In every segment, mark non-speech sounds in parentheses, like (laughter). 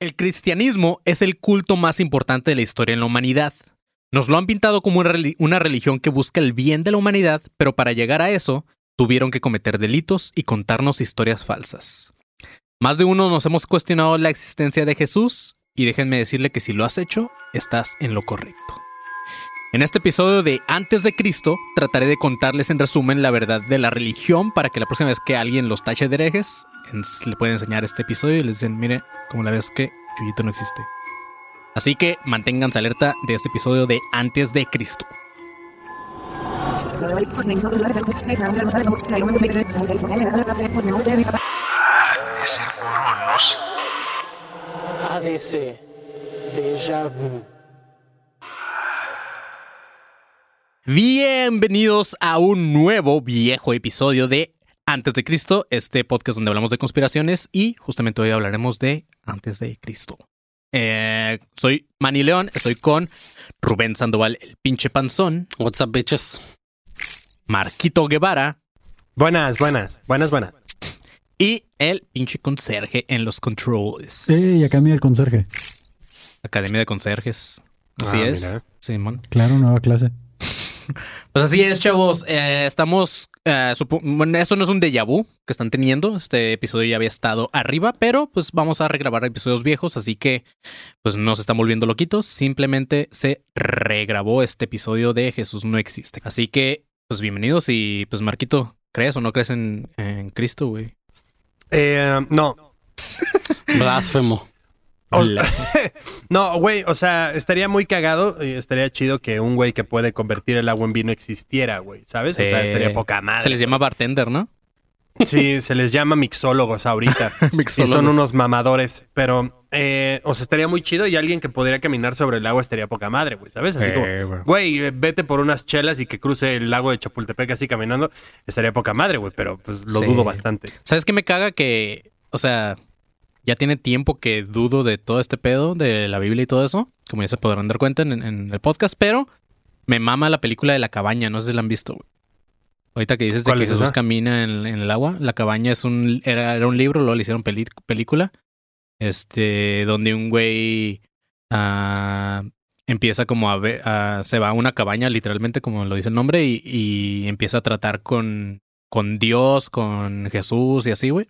El cristianismo es el culto más importante de la historia en la humanidad. Nos lo han pintado como una reli- una religión que busca el bien de la humanidad, pero para llegar a eso tuvieron que cometer delitos y contarnos historias falsas. Más de uno nos hemos cuestionado la existencia de Jesús y déjenme decirle que si lo has hecho, estás en lo correcto. En este episodio de Antes de Cristo, trataré de contarles en resumen la verdad de la religión para que la próxima vez que alguien los tache de herejes, le pueden enseñar este episodio y les dicen, mire, como la vez que Chuyito no existe. Así que manténganse alerta de este episodio de Antes de Cristo. ADC. Déjà vu. Bienvenidos a un nuevo viejo episodio de Antes de Cristo, este podcast donde hablamos de conspiraciones y justamente hoy hablaremos de Antes de Cristo. Eh, soy Manny León, estoy con Rubén Sandoval, el pinche panzón, What's up, bitches? Marquito Guevara Buenas, buenas, buenas, buenas. y el pinche conserje en los controls. ¡Ey! Acá mira el conserje. Academia de Conserjes. Así Ah, es. Claro, nueva clase. (laughs) Pues así es, chavos. Eh, estamos. eh, bueno, esto no es un déjà vu que están teniendo. Este episodio ya había estado arriba, pero pues vamos a regrabar episodios viejos, así que pues no se están volviendo loquitos. Simplemente se regrabó este episodio de Jesús no existe. Así que, pues bienvenidos y pues Marquito, ¿crees o no crees en, en Cristo, güey? Eh, no, Blasfemo. O- (laughs) no, güey, o sea, estaría muy cagado y estaría chido que un güey que puede convertir el agua en vino existiera, güey, ¿sabes? O sea, estaría poca madre. Se les llama bartender, ¿no? Sí, se les llama mixólogos ahorita. (laughs) y son unos mamadores, pero, eh, o sea, estaría muy chido y alguien que podría caminar sobre el agua estaría poca madre, güey, ¿sabes? Así Eh, güey. güey, vete por unas chelas y que cruce el lago de Chapultepec así caminando, estaría poca madre, güey, pero pues lo Sí. dudo bastante. ¿Sabes qué me caga? Que, o sea, ya tiene tiempo que dudo de todo este pedo, de la Biblia y todo eso, como ya se podrán dar cuenta en, en el podcast, pero me mama la película de la cabaña, no sé si la han visto, güey. Ahorita que dices de ¿Cuál que es Jesús esa? camina en, en el agua, la cabaña es un, era, era un libro, luego le hicieron peli- película, este, donde un güey ah, empieza como a ver, se va a una cabaña, literalmente como lo dice el nombre, y, y empieza a tratar con, con Dios, con Jesús y así, güey.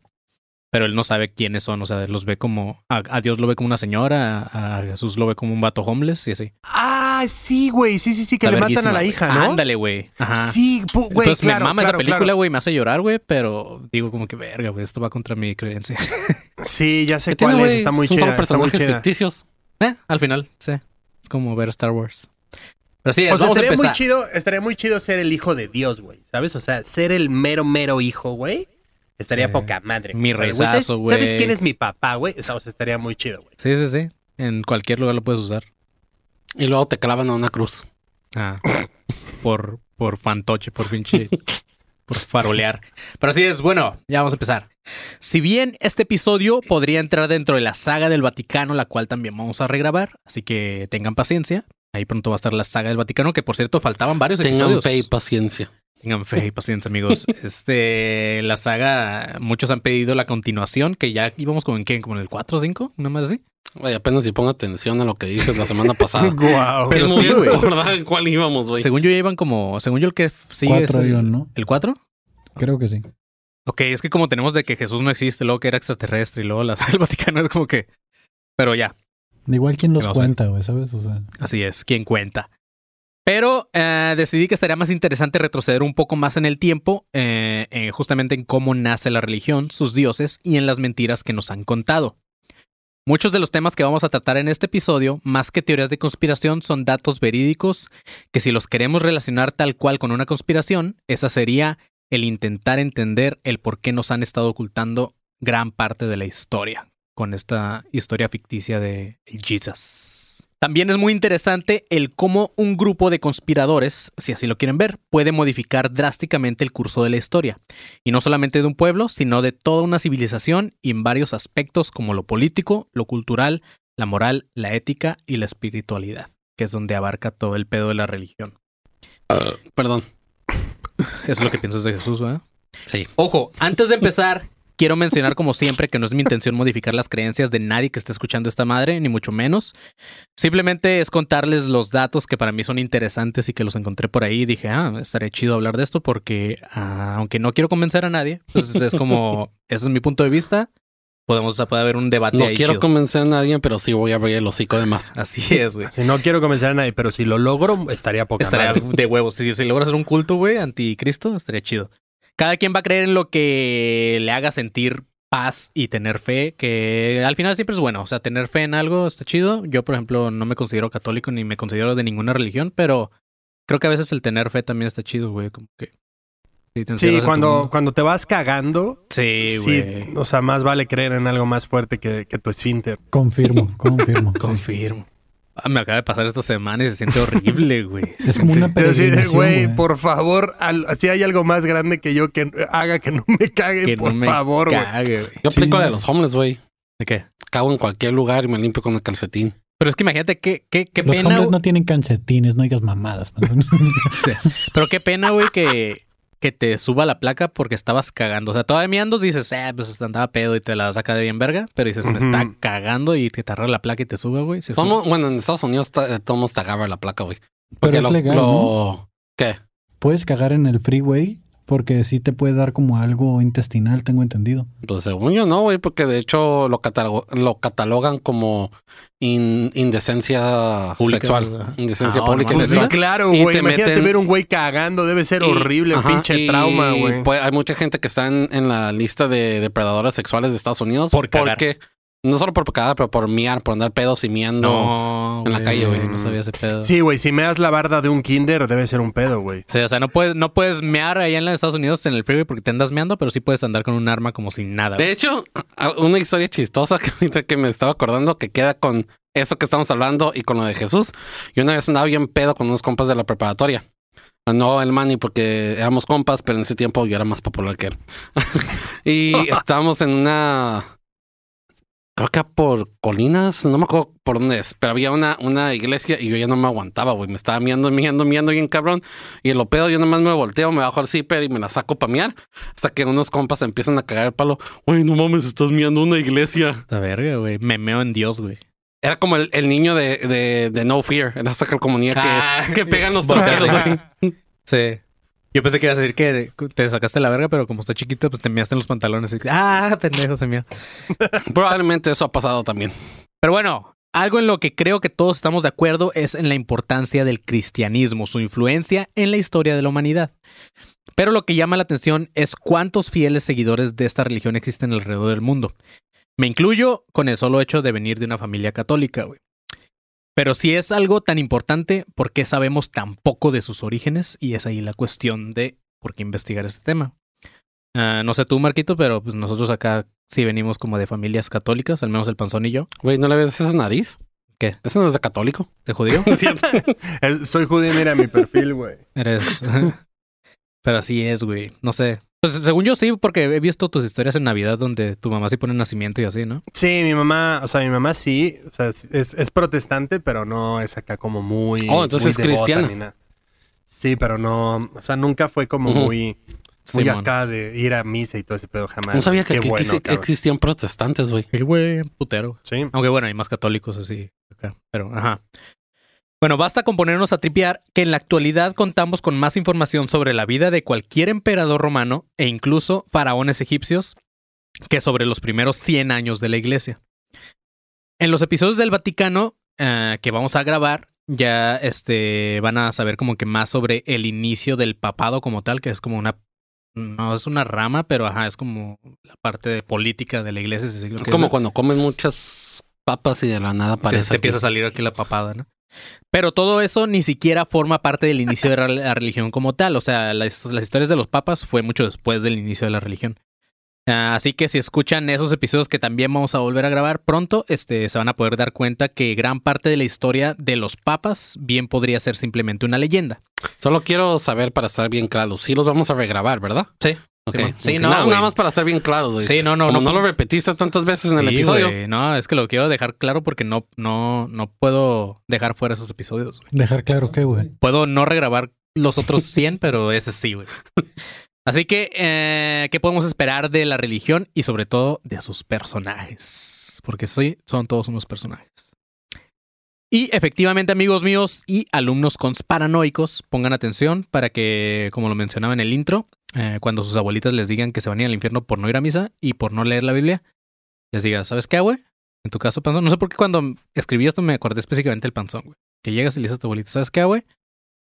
Pero él no sabe quiénes son, o sea, los ve como, a, a Dios lo ve como una señora, a, a Jesús lo ve como un vato homeless y así. Ah, sí, güey, sí, sí, sí, que Está le matan a la hija, ¿no? Ándale, güey. Ajá. Sí, güey, Entonces claro, me mama claro, esa película, claro. güey, me hace llorar, güey, pero digo como que verga, güey, esto va contra mi creencia. Sí, ya sé ¿Qué tiene, cuál es, está muy Son está muy personajes ficticios. eh, al final, sí. Es como ver Star Wars. Pero sí, O sea, estaría muy chido, estaría muy chido ser el hijo de Dios, güey, ¿sabes? O sea, ser el mero, mero hijo, güey, estaría Sí. poca madre. Mi ¿sabes? rezazo, ¿sabes- güey. ¿Sabes quién es mi papá, güey? O sea, estaría muy chido, güey. Sí, sí, sí. En cualquier lugar lo puedes usar. Y luego te clavan a una cruz. Ah, por, por fantoche, por pinche. por farolear. Pero así es, bueno, ya vamos a empezar. Si bien este episodio podría entrar dentro de la saga del Vaticano, la cual también vamos a regrabar, así que tengan paciencia. Ahí pronto va a estar la saga del Vaticano, que por cierto faltaban varios Tengan episodios. fe y paciencia. Tengan fe y paciencia, amigos. (laughs) Este, la saga, muchos han pedido la continuación, que ya íbamos como en qué, como en el 4 o 5, una más así. Güey, apenas si pongo atención a lo que dices la semana pasada. (laughs) Guau. Pero sí, güey. en cuál íbamos, güey. Según yo ya iban como, según yo el que sigue es Cuatro el, iban, ¿no? ¿el 4. Creo que sí. Ok, es que como tenemos de que Jesús no existe, luego que era extraterrestre y luego la (laughs) del Vaticano es como que... Pero ya, Igual quién los No cuenta, güey, ¿sabes? O sea, así es, ¿quién cuenta? Pero eh, decidí que estaría más interesante retroceder un poco más en el tiempo, eh, eh, justamente en cómo nace la religión, sus dioses y en las mentiras que nos han contado. Muchos de los temas que vamos a tratar en este episodio, más que teorías de conspiración, son datos verídicos que si los queremos relacionar tal cual con una conspiración, esa sería el intentar entender el por qué nos han estado ocultando gran parte de la historia con esta historia ficticia de Jesus. También es muy interesante el cómo un grupo de conspiradores, si así lo quieren ver, puede modificar drásticamente el curso de la historia. Y no solamente de un pueblo, sino de toda una civilización y en varios aspectos como lo político, lo cultural, la moral, la ética y la espiritualidad, que es donde abarca todo el pedo de la religión. Perdón. Es lo que piensas de Jesús, ¿verdad? Sí. Ojo, antes de empezar, quiero mencionar como siempre que no es mi intención modificar las creencias de nadie que esté escuchando esta madre, ni mucho menos. Simplemente es contarles los datos que para mí son interesantes y que los encontré por ahí. Y dije, ah, estaría chido hablar de esto porque ah, aunque no quiero convencer a nadie, pues es como, (laughs) ese es mi punto de vista. Podemos, puede haber un debate No ahí quiero chido. convencer a nadie, pero sí voy a abrir el hocico de más. Así es, güey. Si no quiero convencer a nadie, pero si lo logro, estaría poca Estaría madre. de huevos. Si, si logras hacer un culto, güey, anticristo, estaría chido. Cada quien va a creer en lo que le haga sentir paz y tener fe, que al final siempre es bueno. O sea, tener fe en algo está chido. Yo, por ejemplo, no me considero católico ni me considero de ninguna religión, pero creo que a veces el tener fe también está chido, güey. Como que. Sí, te Sí, cuando, cuando te vas cagando, Sí, sí, güey. o sea, más vale creer en algo más fuerte que, que tu esfínter. Confirmo, (laughs) confirmo. Confirmo. Ah, me acaba de pasar esta semana y se siente horrible, (laughs) güey. Es como una (laughs) Pero sí, peregrinación, güey, güey. por favor, al- si hay algo más grande que yo que haga que no me caguen, Que por no me favor, güey. cague, güey. Yo aplico Sí. la de los homeless, güey. ¿De qué? Cago en cualquier lugar y me limpio con el calcetín. Pero es que imagínate qué, qué, qué Los pena. hombres güey. no tienen calcetines, no digas mamadas. (laughs) Pero qué pena, güey, que, que te suba la placa porque estabas cagando. O sea, todavía mirando dices, eh, pues andaba pedo y te la saca de bien verga. Pero dices, me Ujú. está cagando y te tarra la placa y te suba, güey. Bueno, en Estados Unidos ta- todos te agarra la placa, güey. Pero Porque es lo, legal, lo- ¿no? ¿Qué? Puedes cagar en el freeway porque sí te puede dar como algo intestinal, tengo entendido. Pues según yo no, güey, porque de hecho lo, catalogo- lo catalogan como in- indecencia Pública, sexual. ¿verdad? Indecencia Ah, pública Pues sí, sexual. claro, Y güey. te Imagínate meten- ver un güey cagando, debe ser Y- horrible, ajá, pinche y, trauma, güey. pues, hay mucha gente que está en, en la lista de depredadores sexuales de Estados Unidos. Por. Porque, no solo por cagar, pero por miar, por andar pedos y miando. No, en la calle, güey. No sabía ese pedo. Sí, güey, si me das la barda de un kinder, debe ser un pedo, güey. Sí, o sea, no puedes, no puedes mear allá en los Estados Unidos en el freeway porque te andas meando, pero sí puedes andar con un arma como sin nada. De hecho, a- una historia chistosa (laughs) que ahorita que me estaba acordando que queda con eso que estamos hablando y con lo de Jesús. Yo una vez andaba bien pedo con unos compas de la preparatoria. No el Manny porque éramos compas, pero en ese tiempo yo era más popular que él. (laughs) y (laughs) estábamos en una... Creo que por colinas, no me acuerdo por dónde es, pero había una, una iglesia y yo ya no me aguantaba, güey. Me estaba miando, miando, miando bien cabrón. Y en lo pedo yo nomás me volteo, me bajo al zipper y me la saco para miar. Hasta que unos compas empiezan a cagar el palo. Güey, no mames, estás miando una iglesia. Esta verga, güey. Me meo en Dios, güey. Era como el, el niño de, de, de No Fear, en la sacra comunidad que, Ah. que pegan los torpedos. güey. Sí. Yo pensé que ibas a decir que te sacaste la verga, pero como está chiquito, pues te measte en los pantalones. Y, ah, pendejo, se. (laughs) Probablemente eso ha pasado también. Pero bueno, algo en lo que creo que todos estamos de acuerdo es en la importancia del cristianismo, su influencia en la historia de la humanidad. Pero lo que llama la atención es cuántos fieles seguidores de esta religión existen alrededor del mundo. Me incluyo con el solo hecho de venir de una familia católica, güey. Pero si es algo tan importante, ¿por qué sabemos tan poco de sus orígenes? Y es ahí la cuestión de por qué investigar este tema. Ah, no sé tú, Marquito, pero pues nosotros acá sí venimos como de familias católicas, al menos el panzón y yo. Güey, ¿no le ves esa nariz? ¿Qué? Eso no es de católico. ¿Te judío? (laughs) Soy judío, mira mi perfil, güey. Eres. (laughs) Pero así es, güey. No sé. Pues según yo sí, porque he visto tus historias en Navidad donde tu mamá sí pone nacimiento y así, ¿no? Sí, mi mamá, o sea, mi mamá sí, o sea, es, es protestante, pero no es acá como muy. Oh, entonces muy es cristiana. Sí, pero no, o sea, nunca fue como muy, muy Simón. acá de ir a misa y todo ese pedo jamás. No sabía que Qué aquí bueno, existían protestantes, güey. El güey, putero. Sí. Aunque bueno, hay más católicos así acá. Pero, ajá. Bueno, basta con ponernos a tripear que en la actualidad contamos con más información sobre la vida de cualquier emperador romano e incluso faraones egipcios que sobre los primeros 100 años de la iglesia. En los episodios del Vaticano eh, que vamos a grabar, ya este, van a saber como que más sobre el inicio del papado como tal, que es como una... No es una rama, pero ajá, es como la parte de política de la iglesia. Es como cuando comen muchas papas y de la nada te, aparece. te empieza a salir aquí la papada, ¿no? Pero todo eso ni siquiera forma parte del inicio de la, religión como tal. O sea, las, las historias de los papas fue mucho después del inicio de la religión. Ah, así que si escuchan esos episodios que también vamos a volver a grabar pronto, este, se van a poder dar cuenta que gran parte de la historia de los papas bien podría ser simplemente una leyenda. Solo quiero saber para estar bien claros. Sí los vamos a regrabar, ¿verdad? Sí. Sí, no, nada, más para estar bien claros, güey. Sí, no, no, Como no. no, lo repetiste tantas veces en el Sí, episodio. güey. No, es que lo quiero dejar claro porque no, no, no puedo dejar fuera esos episodios. Dejar claro que, güey. Puedo no regrabar los otros 100, (laughs) pero ese sí, güey. Así que, eh, ¿qué podemos esperar de la religión y sobre todo de sus personajes? Porque soy, son todos unos personajes. Y efectivamente, amigos míos y alumnos conspiranoicos, pongan atención para que, como lo mencionaba en el intro, eh, cuando sus abuelitas les digan que se van a ir al infierno por no ir a misa y por no leer la Biblia, les diga, ¿sabes qué, güey? En tu caso, panzón. No sé por qué cuando escribí esto me acordé específicamente del panzón, güey. Que llegas y le dices a tu abuelita, ¿sabes qué, güey?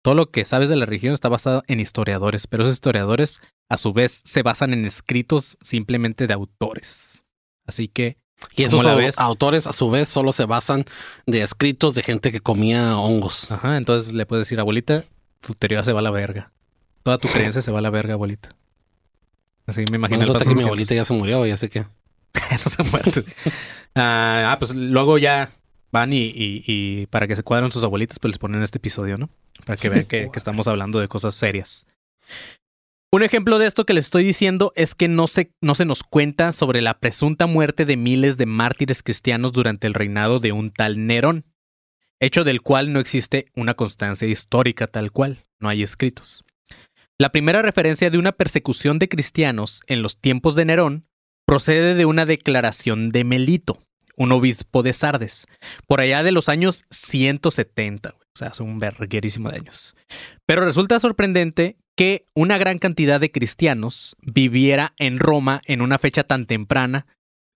Todo lo que sabes de la religión está basado en historiadores, pero esos historiadores a su vez se basan en escritos simplemente de autores. Así que... Y esos autores a su vez solo se basan de escritos de gente que comía hongos. Ajá, entonces le puedes decir, abuelita, tu teoría se va a la verga. Toda tu creencia se va a la verga, abuelita. Así me imagino. Bueno, que mi abuelita ya se murió, ya sé que. (laughs) no se ha muerto. Ah, ah, pues luego ya van y, y, para que se cuadren sus abuelitas, pues les ponen este episodio, ¿no? Para que vean que, que, estamos hablando de cosas serias. Un ejemplo de esto que les estoy diciendo es que no se, no se nos cuenta sobre la presunta muerte de miles de mártires cristianos durante el reinado de un tal Nerón, hecho del cual no existe una constancia histórica tal cual, no hay escritos. La primera referencia de una persecución de cristianos en los tiempos de Nerón procede de una declaración de Melito, un obispo de Sardes, por allá de los años 170, o sea, hace un verguerísimo de años. Pero resulta sorprendente que una gran cantidad de cristianos viviera en Roma en una fecha tan temprana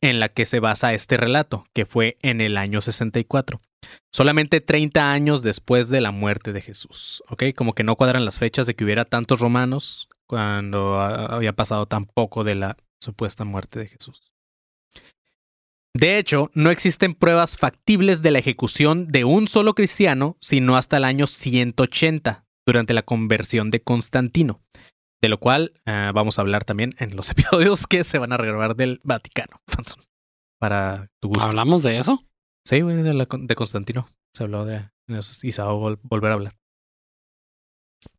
en la que se basa este relato, que fue en el año 64, solamente 30 años después de la muerte de Jesús, ¿ok? Como que no cuadran las fechas de que hubiera tantos romanos cuando había pasado tan poco de la supuesta muerte de Jesús. De hecho, no existen pruebas factibles de la ejecución de un solo cristiano, sino hasta el año 180, durante la conversión de Constantino, de lo cual uh, vamos a hablar también en los (laughs) episodios que se van a grabar del Vaticano, (laughs) Fanson. Para tu gusto. ¿Hablamos de eso? Sí, güey, de, de, Constantino. Se habló de eso y se va a volver a hablar.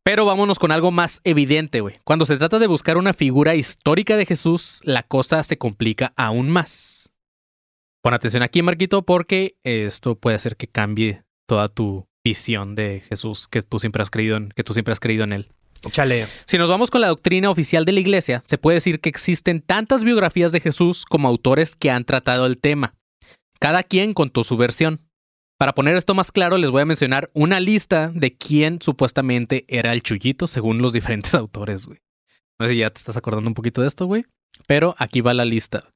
Pero vámonos con algo más evidente, güey. Cuando se trata de buscar una figura histórica de Jesús, la cosa se complica aún más. Pon atención aquí, Marquito, porque esto puede hacer que cambie toda tu visión de Jesús que tú siempre has creído en, que tú siempre has creído en él. Chale. Si nos vamos con la doctrina oficial de la iglesia, se puede decir que existen tantas biografías de Jesús como autores que han tratado el tema. Cada quien contó su versión. Para poner esto más claro, les voy a mencionar una lista de quién supuestamente era el chullito según los diferentes (laughs) autores, güey. No sé si ya te estás acordando un poquito de esto, güey. Pero aquí va la lista.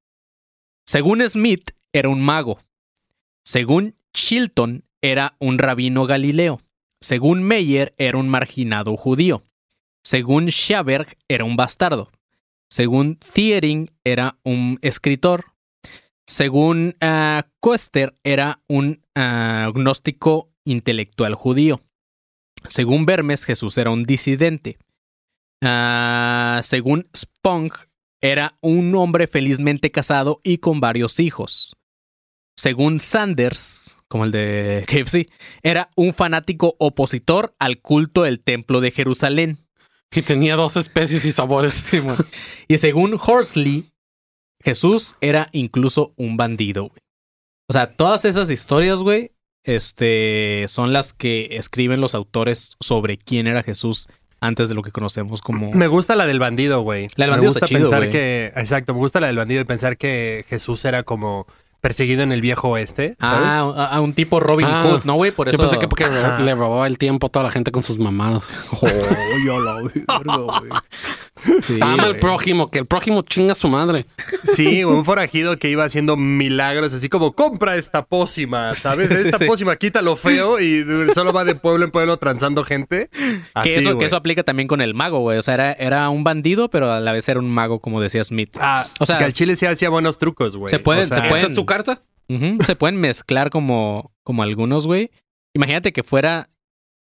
Según Smith, era un mago. Según Chilton, era un rabino galileo. Según Meyer, era un marginado judío. Según Schaberg, era un bastardo. Según Thiering, era un escritor. Según uh, Koester, era un uh, gnóstico intelectual judío. Según Vermes, Jesús era un disidente. Uh, según Spong, era un hombre felizmente casado y con varios hijos. Según Sanders, como el de (laughs) KFC, era un fanático opositor al culto del templo de Jerusalén. Y tenía dos especies y sabores. (laughs) y según Horsley, Jesús era incluso un bandido, güey. O sea, todas esas historias, güey, este, son las que escriben los autores sobre quién era Jesús antes de lo que conocemos como. Me gusta la del bandido, güey. La del bandido me gusta está chido, pensar güey. que, exacto, me gusta la del bandido y pensar que Jesús era como perseguido en el viejo oeste. Ah, a, a un tipo Robin Ah, Hood, ¿no, güey? Por eso. Yo pensé que porque Ajá. le robaba el tiempo a toda la gente con sus mamadas. (laughs) Oh, ya la güey. Sí, Ama al prójimo, que el prójimo chinga a su madre. Sí, un forajido que iba haciendo milagros, así como compra esta pócima, ¿sabes? Sí, sí, esta sí. pócima quita lo feo y solo va de pueblo en pueblo transando gente. Así, que, eso, que eso aplica también con el mago, güey. O sea, era, era un bandido, pero a la vez era un mago, como decía Smith. Ah, O sea, que al chile sí hacía buenos trucos, güey. se pueden- O sea, se pueden- Se pueden mezclar como, como algunos, güey. Imagínate que fuera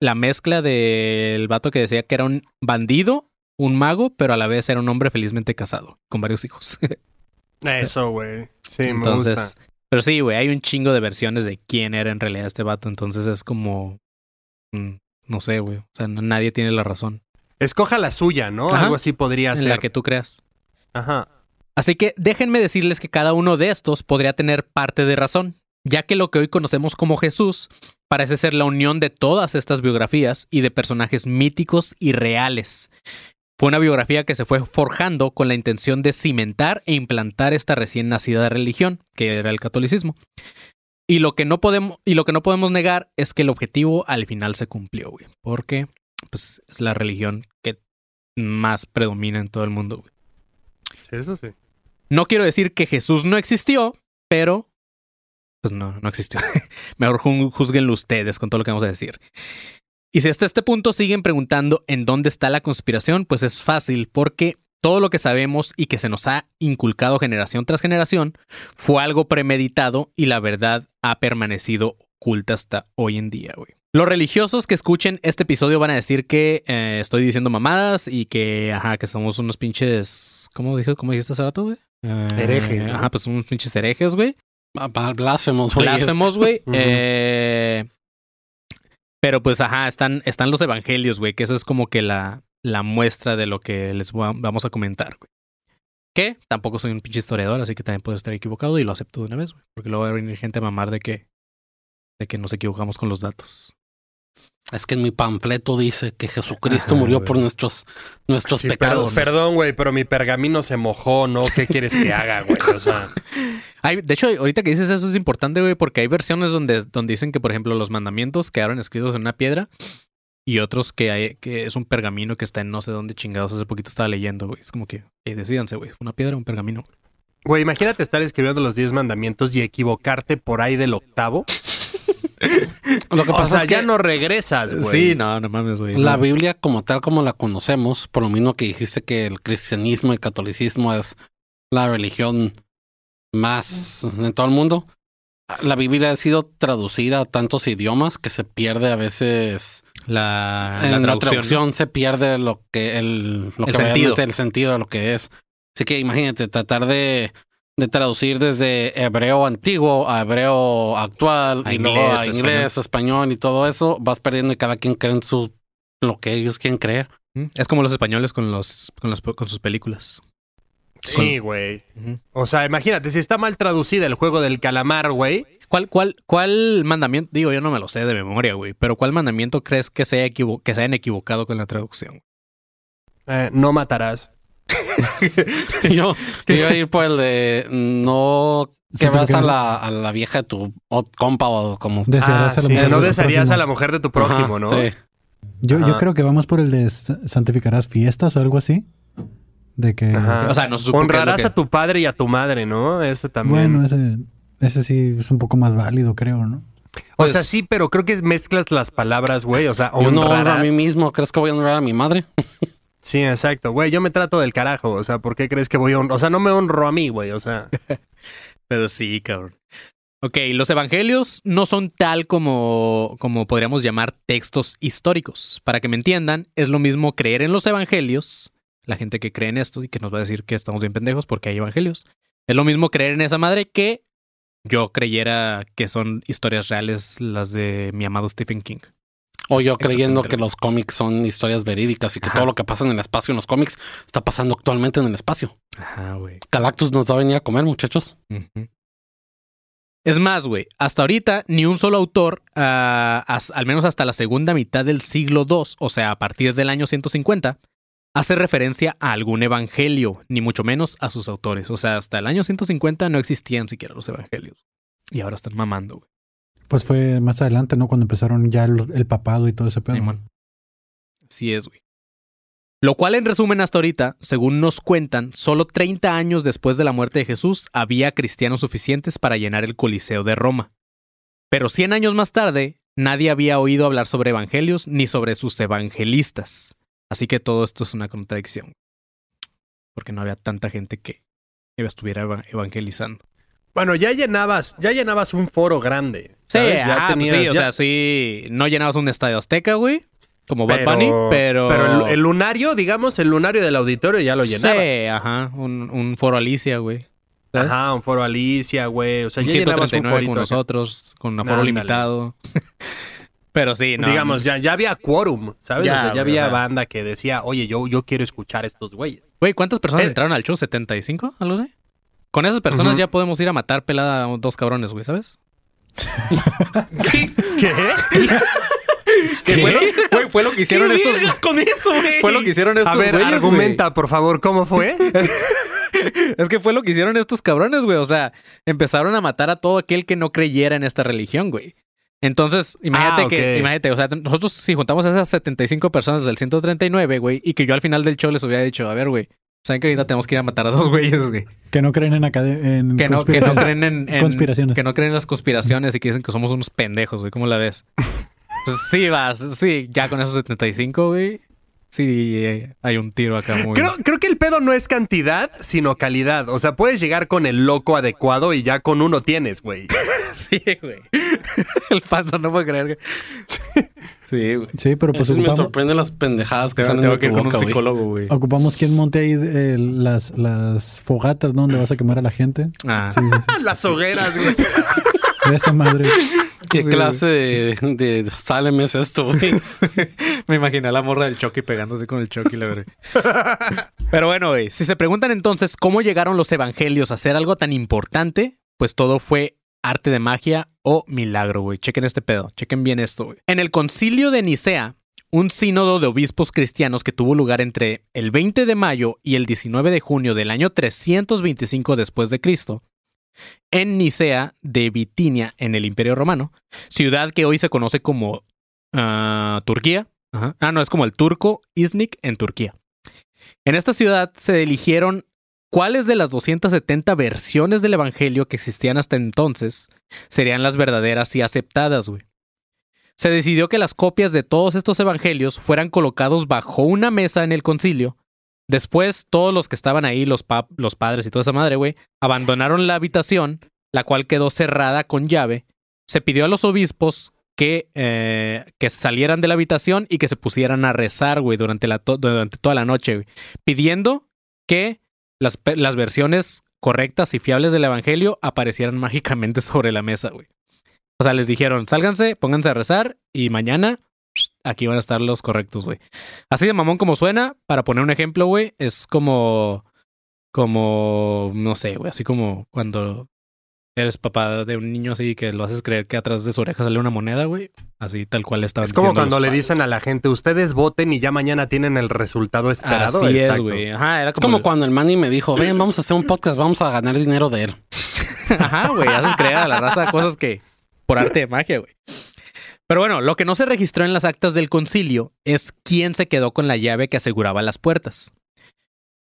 la mezcla del vato que decía que era un bandido, un mago, pero a la vez era un hombre felizmente casado, con varios hijos. (laughs) Eso, güey. Sí, me entonces, gusta. pero sí, güey, hay un chingo de versiones de quién era en realidad este vato. Entonces es como. mm, No sé, güey. O sea, no- nadie tiene la razón. Escoja la suya, ¿no? Ajá. Algo así podría En ser. la que tú creas. Ajá. Así que déjenme decirles que cada uno de estos podría tener parte de razón, ya que lo que hoy conocemos como Jesús parece ser la unión de todas estas biografías y de personajes míticos y reales. Fue una biografía que se fue forjando con la intención de cimentar e implantar esta recién nacida religión, que era el catolicismo. Y lo que no podemos, y lo que no podemos negar es que el objetivo al final se cumplió, güey. Porque pues, es la religión que más predomina en todo el mundo, güey. Eso sí. No quiero decir que Jesús no existió, pero pues no, no existió. (laughs) Mejor ju- juzguenlo ustedes con todo lo que vamos a decir. Y si hasta este punto siguen preguntando en dónde está la conspiración, pues es fácil, porque todo lo que sabemos y que se nos ha inculcado generación tras generación fue algo premeditado y la verdad ha permanecido oculta hasta hoy en día, güey. Los religiosos que escuchen este episodio van a decir que eh, estoy diciendo mamadas y que, ajá, que somos unos pinches. ¿Cómo, dijo, cómo dijiste hace rato, güey? Eh, Herejes, ¿no? Ajá, pues unos pinches herejes, güey. Ah, Blasfemos, güey. Blasfemos, güey. (laughs) Eh, pero pues, ajá, están, están los evangelios, güey, que eso es como que la, la muestra de lo que les vamos a comentar, güey. Que tampoco soy un pinche historiador, así que también puedo estar equivocado y lo acepto de una vez, güey. Porque luego va a venir gente a mamar de que, de que nos equivocamos con los datos. Es que en mi panfleto dice que Jesucristo Ajá, murió por nuestros, nuestros Sí, pecados. Perdón, güey, pero mi pergamino se mojó, ¿no? ¿Qué quieres que haga, güey? O sea, (laughs) Hay, de hecho, ahorita que dices eso es importante, güey, porque hay versiones donde, donde dicen que, por ejemplo, los mandamientos quedaron escritos en una piedra y otros que, hay, que es un pergamino que está en no sé dónde chingados. Hace poquito estaba leyendo, güey. Es como que, eh, decídanse, güey. ¿Una piedra o un pergamino? güey, imagínate estar escribiendo los 10 mandamientos y equivocarte por ahí del octavo. Lo que O pasa sea, es que ya no regresas, güey. Sí, no, no mames, güey. la no. Biblia como tal como la conocemos, por lo mismo que dijiste que el cristianismo y el catolicismo es la religión más en todo el mundo, la Biblia ha sido traducida a tantos idiomas que se pierde a veces La, la en la traducción. traducción se pierde lo que el, lo El que sentido. el sentido de lo que es. Así que imagínate tratar de, de traducir desde hebreo antiguo a hebreo actual A y luego a inglés, inglés, español y todo eso, vas perdiendo y cada quien cree en su lo que ellos quieren creer. Es como los españoles con, los, con, las- con sus películas. Sí, güey. O sea, imagínate, si está mal traducida el juego del calamar, güey. ¿Cuál, cuál, ¿Cuál mandamiento? Digo, yo no me lo sé de memoria, güey. Pero ¿cuál mandamiento crees que se, haya equivo- que se hayan equivocado con la traducción? eh, no matarás. (laughs) yo iba a ir por el de no que Sí, vas a la, a la vieja de tu o- compa o como Desearás Ah, a la sí, mujer no de tu desearías a la prójimo. mujer de tu prójimo, Ajá, ¿no? sí. Yo, yo Ajá. creo que vamos por el de santificarás fiestas o algo así. De que. Ajá. O sea, no supo Honrarás que- a tu padre y a tu madre, ¿no? Eso también. Bueno, ese, ese sí es un poco más válido, creo, ¿no? o sea, pues- sí, pero creo que mezclas las palabras, güey. O sea, Yo no honro a honrarás. mí mismo, ¿crees que voy a honrar a mi madre? (laughs) Sí, exacto. Güey, yo me trato del carajo. O sea, ¿por qué crees que voy a honrar? O sea, no me honro a mí, güey. O sea, (laughs) Pero sí, cabrón. Ok, los evangelios no son tal como, como podríamos llamar textos históricos. Para que me entiendan, es lo mismo creer en los evangelios, la gente que cree en esto y que nos va a decir que estamos bien pendejos porque hay evangelios. Es lo mismo creer en esa madre que yo creyera que son historias reales las de mi amado Stephen King. O yo creyendo que los cómics son historias verídicas y que Ajá. todo lo que pasa en el espacio en los cómics está pasando actualmente en el espacio. Ajá, güey. Galactus nos va a venir a comer, muchachos. Es más, güey, hasta ahorita ni un solo autor, ah, as- al menos hasta la segunda mitad del siglo II, o sea, a partir del año 150, hace referencia a algún evangelio, ni mucho menos a sus autores. O sea, hasta el año 150 no existían siquiera los evangelios. Y ahora están mamando, güey. Pues fue más adelante, ¿no? Cuando empezaron ya el, papado y todo ese pedo. Simón. Así es, güey. Lo cual, en resumen, hasta ahorita, según nos cuentan, solo 30 años después de la muerte de Jesús había cristianos suficientes para llenar el Coliseo de Roma. Pero 100 años más tarde, nadie había oído hablar sobre evangelios ni sobre sus evangelistas. Así que todo esto es una contradicción. Porque no había tanta gente que estuviera eva- evangelizando. Bueno, ya llenabas, ya llenabas un foro grande. Sí. Ya ah, pues tenías- sí, o ya- sea, sí, no llenabas un estadio azteca, güey, como Bad Bunny, pero... Pero el, el lunario, digamos, el lunario del auditorio ya lo llenaba. Sí, ajá. Un, un foro Alicia, güey. ¿sabes? Ajá, un foro Alicia, güey. O sea, Un ya llenabas un 139 forito con acá. nosotros, con aforo Ándale. limitado. (laughs) Pero sí, no. Digamos, ya, ya había quórum, ¿sabes? Ya, o sea, güey, ya había o sea. banda que decía, oye, yo, yo quiero escuchar a estos güeyes. Güey, ¿cuántas personas Eh. entraron al show? ¿75? ¿Algo así? Con esas personas ya podemos ir a matar pelada a dos cabrones, güey, ¿sabes? (laughs) ¿Qué? Que fue, lo, güey, fue lo que hicieron ¿Qué estos. con eso, güey? Fue lo que hicieron estos A ver, güeyes, güey. argumenta, por favor, ¿cómo fue? (laughs) Es que fue lo que hicieron estos cabrones, güey. O sea, empezaron a matar a todo aquel que no creyera en esta religión, güey. Entonces, imagínate Ah, que, imagínate, o sea, nosotros si juntamos a esas 75 personas del 139, güey, y que yo al final del show les hubiera dicho, a ver, güey, saben que ahorita tenemos que ir a matar a dos (laughs) güeyes, güey. Que no creen en, en Que no, que no creen en, en- Conspiraciones. Que no creen en las conspiraciones y que dicen que somos unos pendejos, güey. ¿Cómo la ves? (laughs) Pues sí, vas, sí, ya con esos 75, güey. Sí, eh, hay un tiro acá muy. Creo, creo que el pedo no es cantidad, sino calidad. O sea, puedes llegar con el loco adecuado y ya con uno tienes, güey. Sí, güey. (laughs) El panzo no puede creer que. Sí, güey. Sí, pero pues Eso me ocupamos, sorprenden las pendejadas que Tengo, salen de que ir tu con un boca, psicólogo, güey. ocupamos quien monte ahí eh, las, las fogatas, ¿no? Donde vas a quemar a la gente. Ah. Sí, sí, sí. (laughs) Las hogueras, güey. De esa madre. ¿Qué Sí, clase de, de Salem es esto, güey? (laughs) Me imaginé a la morra del Chucky pegándose con el Chucky, la verdad. Pero bueno, güey, si se preguntan entonces cómo llegaron los evangelios a ser algo tan importante, pues todo fue arte de magia o milagro, güey. Chequen este pedo, chequen bien esto. En el concilio de Nicea, un sínodo de obispos cristianos que tuvo lugar entre el 20 de mayo y el 19 de junio del año 325 después de Cristo, en Nicea de Bitinia, en el Imperio Romano, ciudad que hoy se conoce como ah, Turquía. Ah, no, es como el turco Iznik en Turquía. En esta ciudad se eligieron cuáles de las 270 versiones del Evangelio que existían hasta entonces serían las verdaderas y aceptadas, güey. Se decidió que las copias de todos estos evangelios fueran colocados bajo una mesa en el concilio. Después, todos los que estaban ahí, los, los padres y toda esa madre, güey, abandonaron la habitación, la cual quedó cerrada con llave. Se pidió a los obispos que, eh, que salieran de la habitación y que se pusieran a rezar, güey, durante, durante toda la noche, pidiendo que las, las versiones correctas y fiables del Evangelio aparecieran (laughs) mágicamente sobre la mesa, güey. O sea, les dijeron, sálganse, pónganse a rezar y mañana aquí van a estar los correctos, güey. Así de mamón como suena, para poner un ejemplo, güey, es como, como, no sé, güey, así como cuando eres papá de un niño así que lo haces creer que atrás de su oreja sale una moneda, güey. Así tal cual estaban Es como cuando le padres. dicen a la gente, ustedes voten y ya mañana tienen el resultado esperado. Así es, Exacto. güey. Ajá, era Es como, como el- cuando el Manny me dijo, ven, vamos a hacer un podcast, vamos a ganar dinero de él. (laughs) Ajá, güey, haces creer a la raza cosas que por arte de magia, güey. Pero bueno, lo que no se registró en las actas del concilio es quién se quedó con la llave que aseguraba las puertas.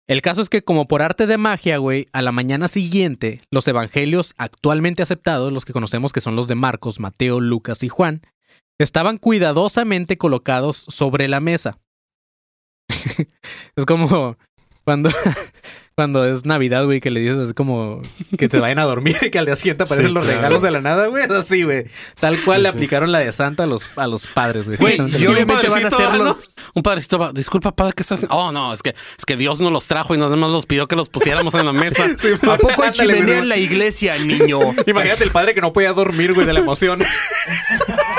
El caso es que como por arte de magia, güey, a la mañana siguiente, los evangelios actualmente aceptados, los que conocemos que son los de Marcos, Mateo, Lucas y Juan, estaban cuidadosamente colocados sobre la mesa. (laughs) es como cuando, cuando es Navidad, güey, que le dices así como que te vayan a dormir y que al día siguiente aparecen Sí, los claro. regalos de la nada, güey. Así, güey. Tal cual le aplicaron la de Santa a los, a los padres, güey. Güey, y obviamente van a ser. Un padrecito va, disculpa, padre, ¿qué estás haciendo? Oh, no, es que, es que Dios nos los trajo y nada más los pidió que los pusiéramos en la mesa. (laughs) ¿A poco hay chimenea sí. en la iglesia, niño? (laughs) Imagínate el padre que no podía dormir, güey, de la emoción. (laughs)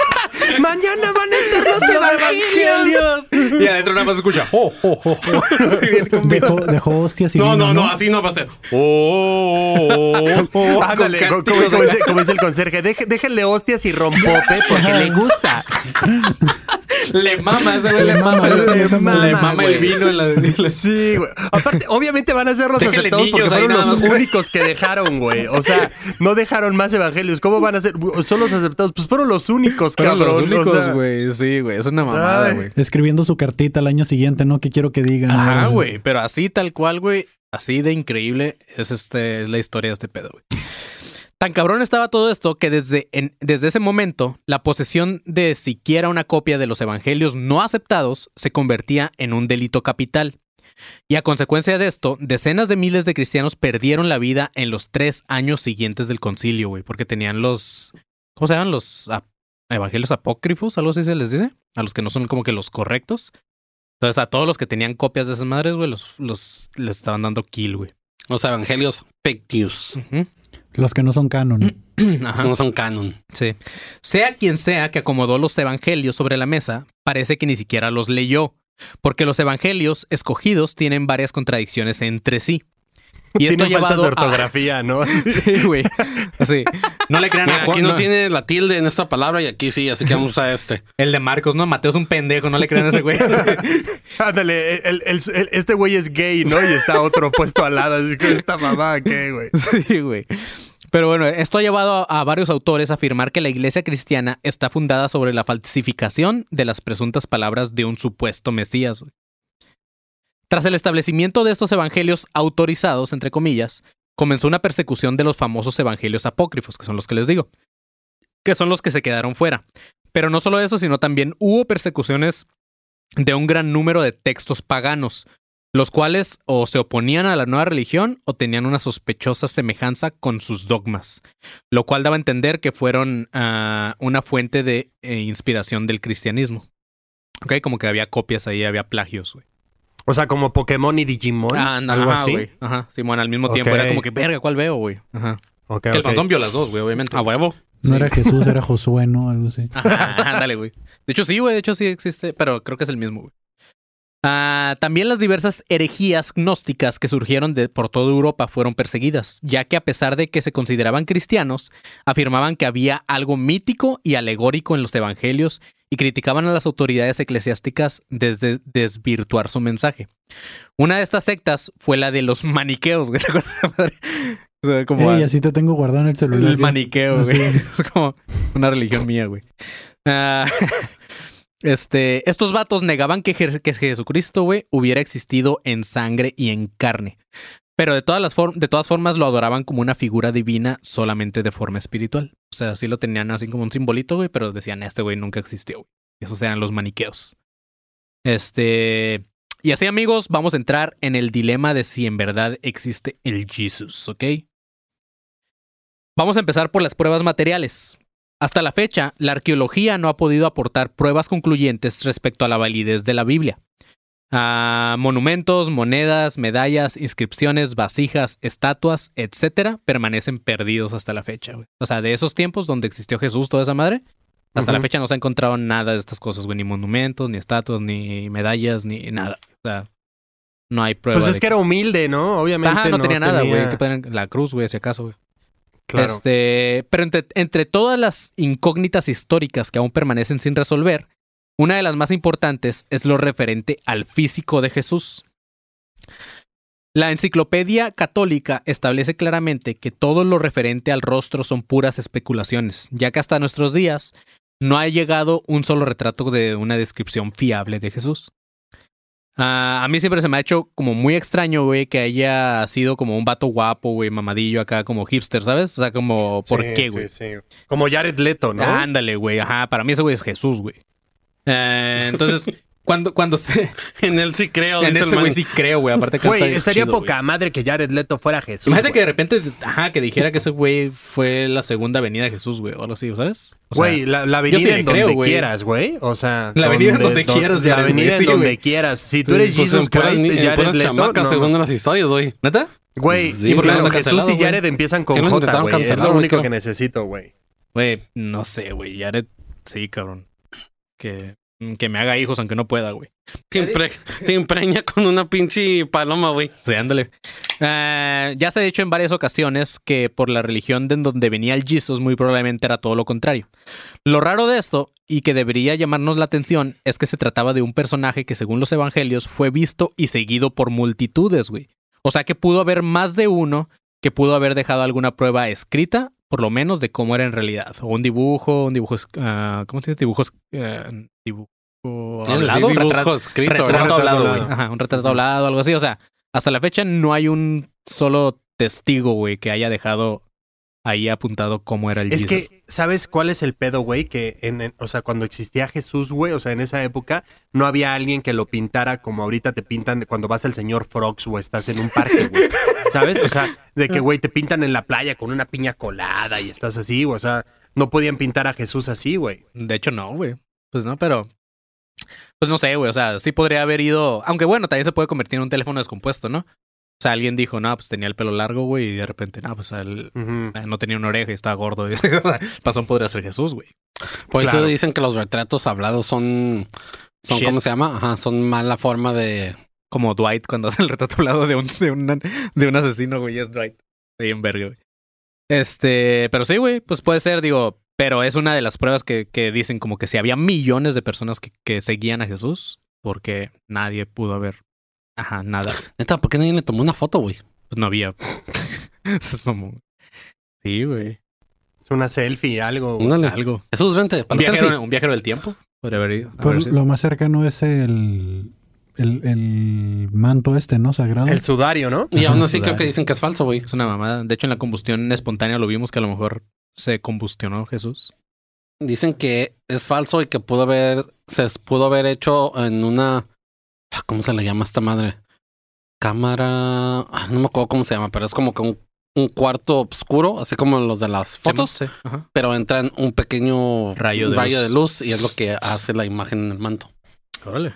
Mañana van a estar los (laughs) evangelios. Y adentro nada más escucha. Oh, oh, oh, oh. (laughs) Dejó, dejó hostias y No, vino, no, no, así no va a ser. Oh, oh, oh. (laughs) Ándale, con co- como, dice, el conserje, déjenle hostias y rompope porque le gusta. Le mama, ese güey le Le mama. Le le mama, mama, el vino en la... Sí, güey. Aparte, obviamente van a ser los aceptados porque fueron los más. únicos que dejaron, güey. O sea, no dejaron más evangelios. ¿Cómo van a ser? Son los aceptados. Pues fueron los únicos, Fueron cabrón. los únicos, o sea. güey. Sí, güey. Es una mamada, Ay. güey. Escribiendo su cartita al año siguiente, ¿no? ¿Qué quiero que digan? Ajá, Ahora, güey. Pero así tal cual, güey. Así de increíble es este es la historia de este pedo, güey. Tan cabrón estaba todo esto que desde, en- desde ese momento la posesión de siquiera una copia de los evangelios no aceptados se convertía en un delito capital. Y a consecuencia de esto, decenas de miles de cristianos perdieron la vida en los tres años siguientes del concilio, güey, porque tenían los... ¿Cómo se llaman? Los ap- evangelios apócrifos, algo así se les dice. A los que no son como que los correctos. Entonces a todos los que tenían copias de esas madres, güey, los, los les estaban dando kill, güey. Los evangelios fake news. Ujú. Los que no son canon. (clears throat) Ajá. No son canon. Sí. Sea quien sea que acomodó los evangelios sobre la mesa, parece que ni siquiera los leyó, porque los evangelios escogidos tienen varias contradicciones entre sí. Y esto Tiene faltas llevado de a- ortografía, ¿no? (laughs) Sí, güey. Sí. No le crean Mira, a Juan, aquí no, no. tiene la tilde en esta palabra y aquí sí, así que vamos a este. El de Marcos, no, Mateo es un pendejo, no le crean a ese güey. (laughs) Ándale, el- el- el- este güey es gay, ¿no? Y está otro puesto al lado, así que esta mamá, ¿qué, güey? (laughs) Sí, güey. Pero bueno, esto ha llevado a, a varios autores a afirmar que la iglesia cristiana está fundada sobre la falsificación de las presuntas palabras de un supuesto Mesías. Tras el establecimiento de estos evangelios autorizados, entre comillas, comenzó una persecución de los famosos evangelios apócrifos, que son los que les digo, que son los que se quedaron fuera. Pero no solo eso, sino también hubo persecuciones de un gran número de textos paganos, los cuales o se oponían a la nueva religión o tenían una sospechosa semejanza con sus dogmas, lo cual daba a entender que fueron ah, una fuente de eh, inspiración del cristianismo. Ok, como que había copias ahí, había plagios, güey. O sea, como Pokémon y Digimon, Ah, algo ajá, así. güey. Ajá, Simón, al mismo tiempo era como que, verga, ¿cuál veo, güey? Ajá. Que el panzón vio las dos, güey, obviamente. A huevo. No Sí. era Jesús, era Josué, ¿no? Algo así. (laughs) Ajá, ándale, güey. De hecho, sí, güey. De hecho, sí existe, pero creo que es el mismo, güey. Ah, también las diversas herejías gnósticas que surgieron de, por toda Europa fueron perseguidas, ya que a pesar de que se consideraban cristianos, afirmaban que había algo mítico y alegórico en los evangelios y criticaban a las autoridades eclesiásticas desde desvirtuar su mensaje. Una de estas sectas fue la de los (laughs) maniqueos, güey. (laughs) Así te tengo guardado en el celular. el ya. maniqueo, güey. (laughs) Es como una religión mía, güey. Ah, este, estos vatos negaban que, Je- que Jesucristo, güey, hubiera existido en sangre y en carne. Pero de todas, las de todas formas lo adoraban como una figura divina solamente de forma espiritual. O sea, sí lo tenían así como un simbolito, güey, pero decían, este güey nunca existió, güey. Esos eran los maniqueos. Este... Y así, amigos, vamos a entrar en el dilema de si en verdad existe el Jesus, ¿ok? Vamos a empezar por las pruebas materiales. Hasta la fecha, la arqueología no ha podido aportar pruebas concluyentes respecto a la validez de la Biblia. Ah, monumentos, monedas, medallas, inscripciones, vasijas, estatuas, etcétera, permanecen perdidos hasta la fecha. güey. O sea, de esos tiempos donde existió Jesús, toda esa madre, hasta la fecha no se ha encontrado nada de estas cosas, güey, ni monumentos, ni estatuas, ni medallas, ni nada. O sea, no hay prueba. Pues es que era humilde, ¿no? Obviamente. Ajá, no, tenía nada, güey. tenía- La cruz, güey, si acaso, güey. Claro. Este, pero entre, entre todas las incógnitas históricas que aún permanecen sin resolver, una de las más importantes es lo referente al físico de Jesús. La enciclopedia católica establece claramente que todo lo referente al rostro son puras especulaciones, ya que hasta nuestros días no ha llegado un solo retrato de una descripción fiable de Jesús. Ah, a mí siempre se me ha hecho como muy extraño, güey, que haya sido como un vato guapo, güey, mamadillo acá, como hipster, ¿sabes? O sea, como, ¿por Sí, qué, sí, güey? sí. Como Jared Leto, ¿no? Ándale, güey, ajá, para mí ese güey es Jesús, güey. Eh, entonces, cuando, cuando se... (laughs) En él sí creo. en ese güey sí creo, güey, aparte canta Güey, estaría chido, poca güey. madre que Jared Leto fuera Jesús. Imagínate que de repente, ajá, que dijera que ese güey fue la segunda venida de Jesús, güey, o algo así, ¿sabes? O sea, Güey, la, la sí avenida le en creo, donde güey. quieras, güey. O sea, La avenida en donde quieras, La Jared, avenida güey. en Sí, donde quieras. Si tú Pues eres Jesus en puras, Christ, en Jared Leto, chamacas, no, según no. las historias, güey. ¿Neta? Güey, Sí, y por está Jesús y. Jared empiezan con Sí J, güey. Es lo único creo. que necesito, güey. Güey, no sé, güey, Jared, sí, cabrón. Que, que me haga hijos aunque no pueda, güey. Te, impre- (laughs) te impreña con una pinche paloma, güey. Sí, ándale. Eh, ya se ha dicho en varias ocasiones que por la religión de en donde venía el Jesus muy probablemente era todo lo contrario. Lo raro de esto, y que debería llamarnos la atención, es que se trataba de un personaje que según los evangelios fue visto y seguido por multitudes, güey. O sea que pudo haber más de uno que pudo haber dejado alguna prueba escrita, por lo menos, de cómo era en realidad. O un dibujo, un dibujo... ah, ¿Cómo se dice? Dibujos... eh, dibujo... hablado, Sí, dibujo retrato- escrito, retrato hablado, hablado. güey. Ajá, un retrato hablado, algo así. O sea, hasta la fecha no hay un solo testigo, güey, que haya dejado ahí apuntado cómo era el Es Jesus. que, ¿sabes cuál es el pedo, güey? Que, en, en- o sea, cuando existía Jesús, güey, o sea, en esa época, no había alguien que lo pintara como ahorita te pintan cuando vas al señor Frogs o estás en un parque, güey. (laughs) ¿Sabes? O sea, de que, güey, te pintan en la playa con una piña colada y estás así, o sea, no podían pintar a Jesús así, güey. De hecho, no, güey. Pues no, pero. Pues no sé, güey. O sea, sí podría haber ido. Aunque bueno, también se puede convertir en un teléfono descompuesto, ¿no? O sea, alguien dijo, no, pues tenía el pelo largo, güey, y de repente, no, pues él Ujú. eh, no tenía una oreja y estaba gordo. (laughs) el panzón podría ser Jesús, güey. Por eso dicen que los retratos hablados son. son Shit. ¿Cómo se llama? Ajá, son mala forma de. Como Dwight cuando (laughs) hace el retrato hablado de un, de un, de un asesino, güey. Es Dwight. Ahí en verga, güey. Este, pero sí, güey, pues puede ser, digo, pero es una de las pruebas que, que dicen como que si había millones de personas que, que seguían a Jesús, porque nadie pudo ver, ajá, nada. Neta, ¿por qué nadie le tomó una foto, güey? Pues no había. (laughs) Eso es mamón. Sí, güey. Es una selfie, algo. Algo. Jesús, vente, Un para la viajero, un viajero del tiempo. Podría haber ido. Pues haber lo más cercano es el, el, el manto este, ¿no? Sagrado. El sudario, ¿no? Y aún así creo que dicen que es falso, güey. Es una mamada. De hecho, en la combustión espontánea lo vimos que a lo mejor se combustionó Jesús. Dicen que es falso y que pudo haber, se pudo haber hecho en una, ah, ¿cómo se le llama esta madre? Cámara, ah, no me acuerdo cómo se llama, pero es como que un, un cuarto oscuro, así como los de las fotos, Sí, ajá. pero entra en un pequeño Rayo de luz. de luz y es lo que hace la imagen en el manto. Órale.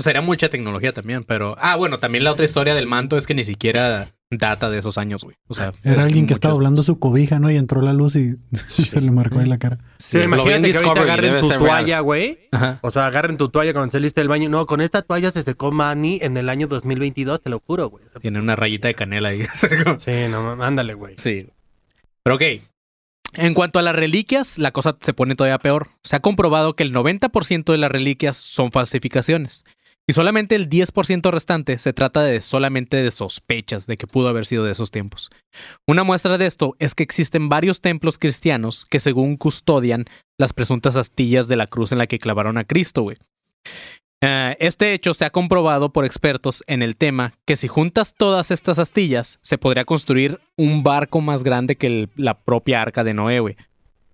Pues Sería mucha tecnología también, pero. Ah, bueno, también la otra historia del manto es que ni siquiera data de esos años, güey. O sea, Era alguien que mucho- estaba doblando su cobija, ¿no? Y entró la luz y (laughs) se le marcó ahí la cara. Sí, Sí, imagínate que ahorita agarren tu toalla, güey. Ajá. O sea, agarren tu toalla cuando saliste del baño. No, con esta toalla se secó Manny en el año 2022, te lo juro, güey. Tiene una rayita de canela ahí. (laughs) Sí, no, ándale, güey. sí. Pero ok. En cuanto a las reliquias, la cosa se pone todavía peor. Se ha comprobado que el 90% de las reliquias son falsificaciones. Y solamente el 10% restante se trata de solamente de sospechas de que pudo haber sido de esos tiempos. Una muestra de esto es que existen varios templos cristianos que según custodian las presuntas astillas de la cruz en la que clavaron a Cristo. Eh, este hecho se ha comprobado por expertos en el tema que si juntas todas estas astillas, se podría construir un barco más grande que la propia arca de Noé.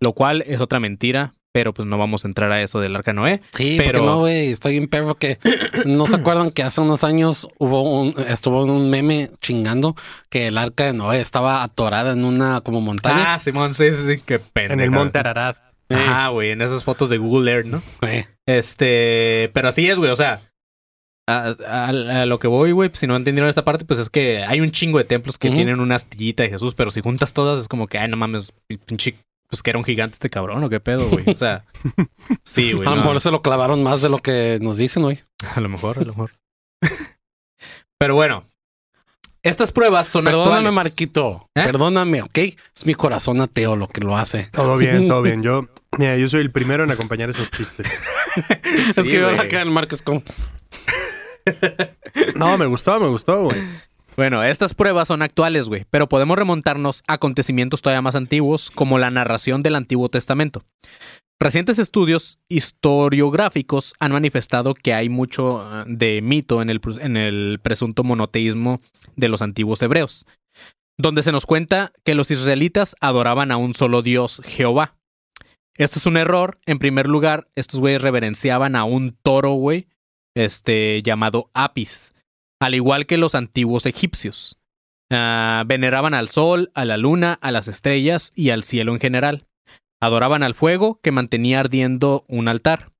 Lo cual es otra mentira, pero pues no vamos a entrar a eso del arca de Noé. Sí, Pero- no, güey, estoy en perro que no se acuerdan que hace unos años hubo un, estuvo un meme chingando que el arca de Noé estaba atorada en una como montaña. Ah, Simón, sí, sí, sí, qué pena. En el monte Ararat. Ah, güey, en esas fotos de Google Earth, ¿no? Eh, Este, pero así es, güey, o sea, a, a- a lo que voy, güey, pues, si no entendieron esta parte, pues es que hay un chingo de templos que tienen una astillita de Jesús, pero si juntas todas es como que, ay, no mames, pinche, pues que era un gigante este cabrón o qué pedo, güey. O sea, (laughs) sí, güey. a lo no, mejor se lo clavaron más de lo que nos dicen hoy. a lo mejor, a lo mejor. (laughs) pero bueno, estas pruebas son Perdóname, actuales. Marquito. ¿Eh? Perdóname, ¿ok? Es mi corazón ateo lo que lo hace. Todo bien, todo (laughs) bien. Yo, mira, yo soy el primero en acompañar esos chistes. es que veo la cara del Márquez como... No, me gustó, me gustó, güey. Bueno, estas pruebas son actuales, güey, pero podemos remontarnos a acontecimientos todavía más antiguos, como la narración del Antiguo Testamento. Recientes estudios historiográficos han manifestado que hay mucho eh, de mito en el, en el presunto monoteísmo de los antiguos hebreos, donde se nos cuenta que los israelitas adoraban a un solo Dios, Jehová. Esto es un error. En primer lugar, estos güeyes reverenciaban a un toro, güey, este, llamado Apis al igual que los antiguos egipcios. Ah, veneraban al sol, a la luna, a las estrellas y al cielo en general. Adoraban al fuego que mantenía ardiendo un altar.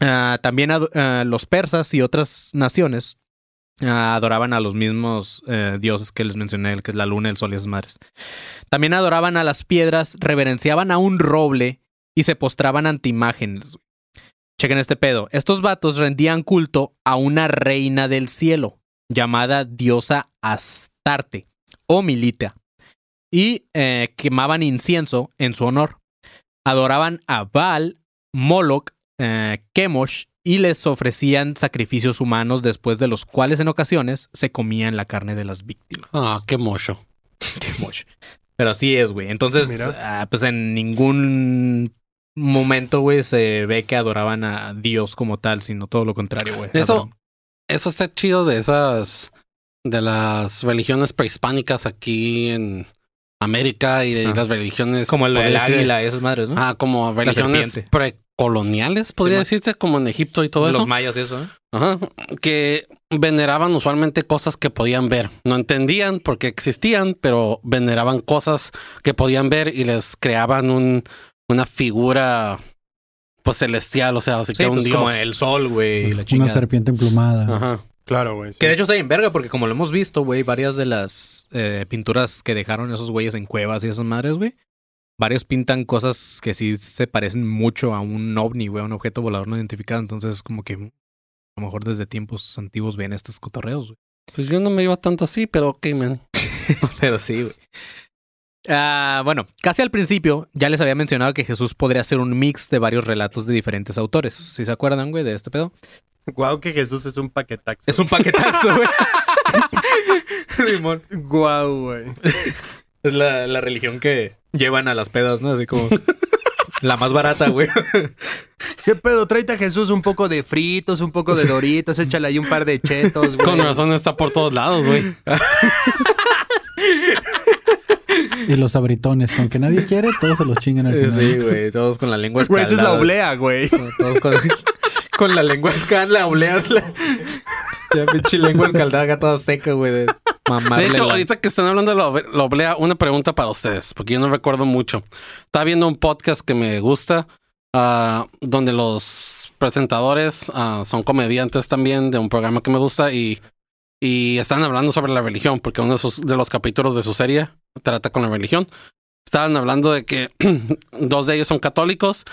Ah, también ah, los persas y otras naciones adoraban a los mismos eh, dioses que les mencioné, que es la luna, el sol y esas madres. También adoraban a las piedras, reverenciaban a un roble y se postraban ante imágenes. Chequen este pedo. Estos vatos rendían culto a una reina del cielo llamada diosa Astarte o Milita y eh, quemaban incienso en su honor. Adoraban a Baal, Moloch, eh, Chemosh y les ofrecían sacrificios humanos después de los cuales en ocasiones se comían la carne de las víctimas. Ah, qué mocho. Chemosh. (laughs) Pero así es, güey. Entonces, ah, pues en ningún momento, güey, se ve que adoraban a Dios como tal, sino todo lo contrario, güey. Eso- Eso está chido de esas, de las religiones prehispánicas aquí en América y de Ah. las religiones... Como el, el podría decir- águila, esas madres, ¿no? Ah, como religiones precoloniales, podría Sí, dececirse, como en Egipto y todo Los eso. mayas y eso, ¿eh? Ajá. Que veneraban usualmente cosas que podían ver. No entendían porque existían, pero veneraban cosas que podían ver y les creaban un, una figura pues celestial, o sea, así Sí, que un pues dios. como el sol, güey, Una serpiente emplumada. Ajá. Claro, güey. sí. Que de hecho está bien verga, porque como lo hemos visto, güey, varias de las eh, pinturas que dejaron esos güeyes en cuevas y esas madres, güey. Varios pintan cosas que sí se parecen mucho a un ovni, güey, a un objeto volador no identificado. Entonces, como que. A lo mejor desde tiempos antiguos ven estos cotorreos, güey. Pues yo no me iba tanto así, pero ok, man. (laughs) Pero sí, güey. Ah, bueno, casi al principio ya les había mencionado que Jesús podría ser un mix de varios relatos de diferentes autores. ¿Sí se acuerdan, güey, de este pedo? Guau, que Jesús es un paquetaxo. Es un paquetazo, güey. (laughs) Guau, güey. Es la, la religión que llevan a las pedas, ¿no? Así como la más barata, güey. (laughs) ¿Qué pedo? Tráete a Jesús un poco de fritos, un poco de doritos, échale ahí un par de chetos, güey. Con razón está por todos lados, güey. (laughs) Y los abritones, con que nadie quiere, todos se los chingan al final. Sí, güey. Todos con la lengua Güey, escaldada. esa es la oblea, güey. Todos con, (laughs) con la lengua escaldada, la oblea. La, ya pinche lengua escaldada, toda seca, güey. De, De hecho, la- ahorita que están hablando de la la oblea, una pregunta para ustedes, porque yo no recuerdo mucho. Estaba viendo un podcast que me gusta, ah, donde los presentadores ah, son comediantes también de un programa que me gusta y, y están hablando sobre la religión, porque uno de, sus- los capítulos de su serie trata con la religión. Estaban hablando de que (clears throat) dos de ellos son católicos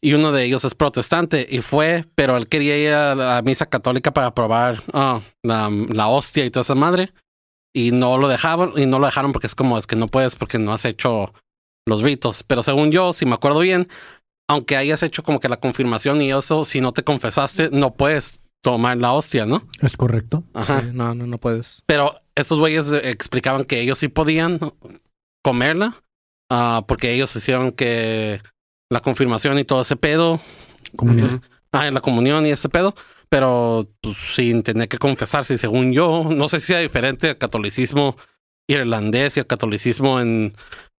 y uno de ellos es protestante y fue, pero él quería ir a la misa católica para probar ah, la, la hostia y toda esa madre y no lo dejaban y no lo dejaron porque es como es que no puedes porque no has hecho los ritos. Pero según yo, si me acuerdo bien, aunque hayas hecho como que la confirmación y eso, si no te confesaste, no puedes tomar la hostia, ¿no? Es correcto. Ajá. Sí, no, no, no puedes. Pero esos güeyes eh, explicaban que ellos sí podían comerla ah, porque ellos hicieron que la confirmación y todo ese pedo Comunión. Ah, en la comunión y ese pedo, pero pues, sin tener que confesarse. Y según yo, no sé si sea diferente el catolicismo irlandés y el catolicismo en,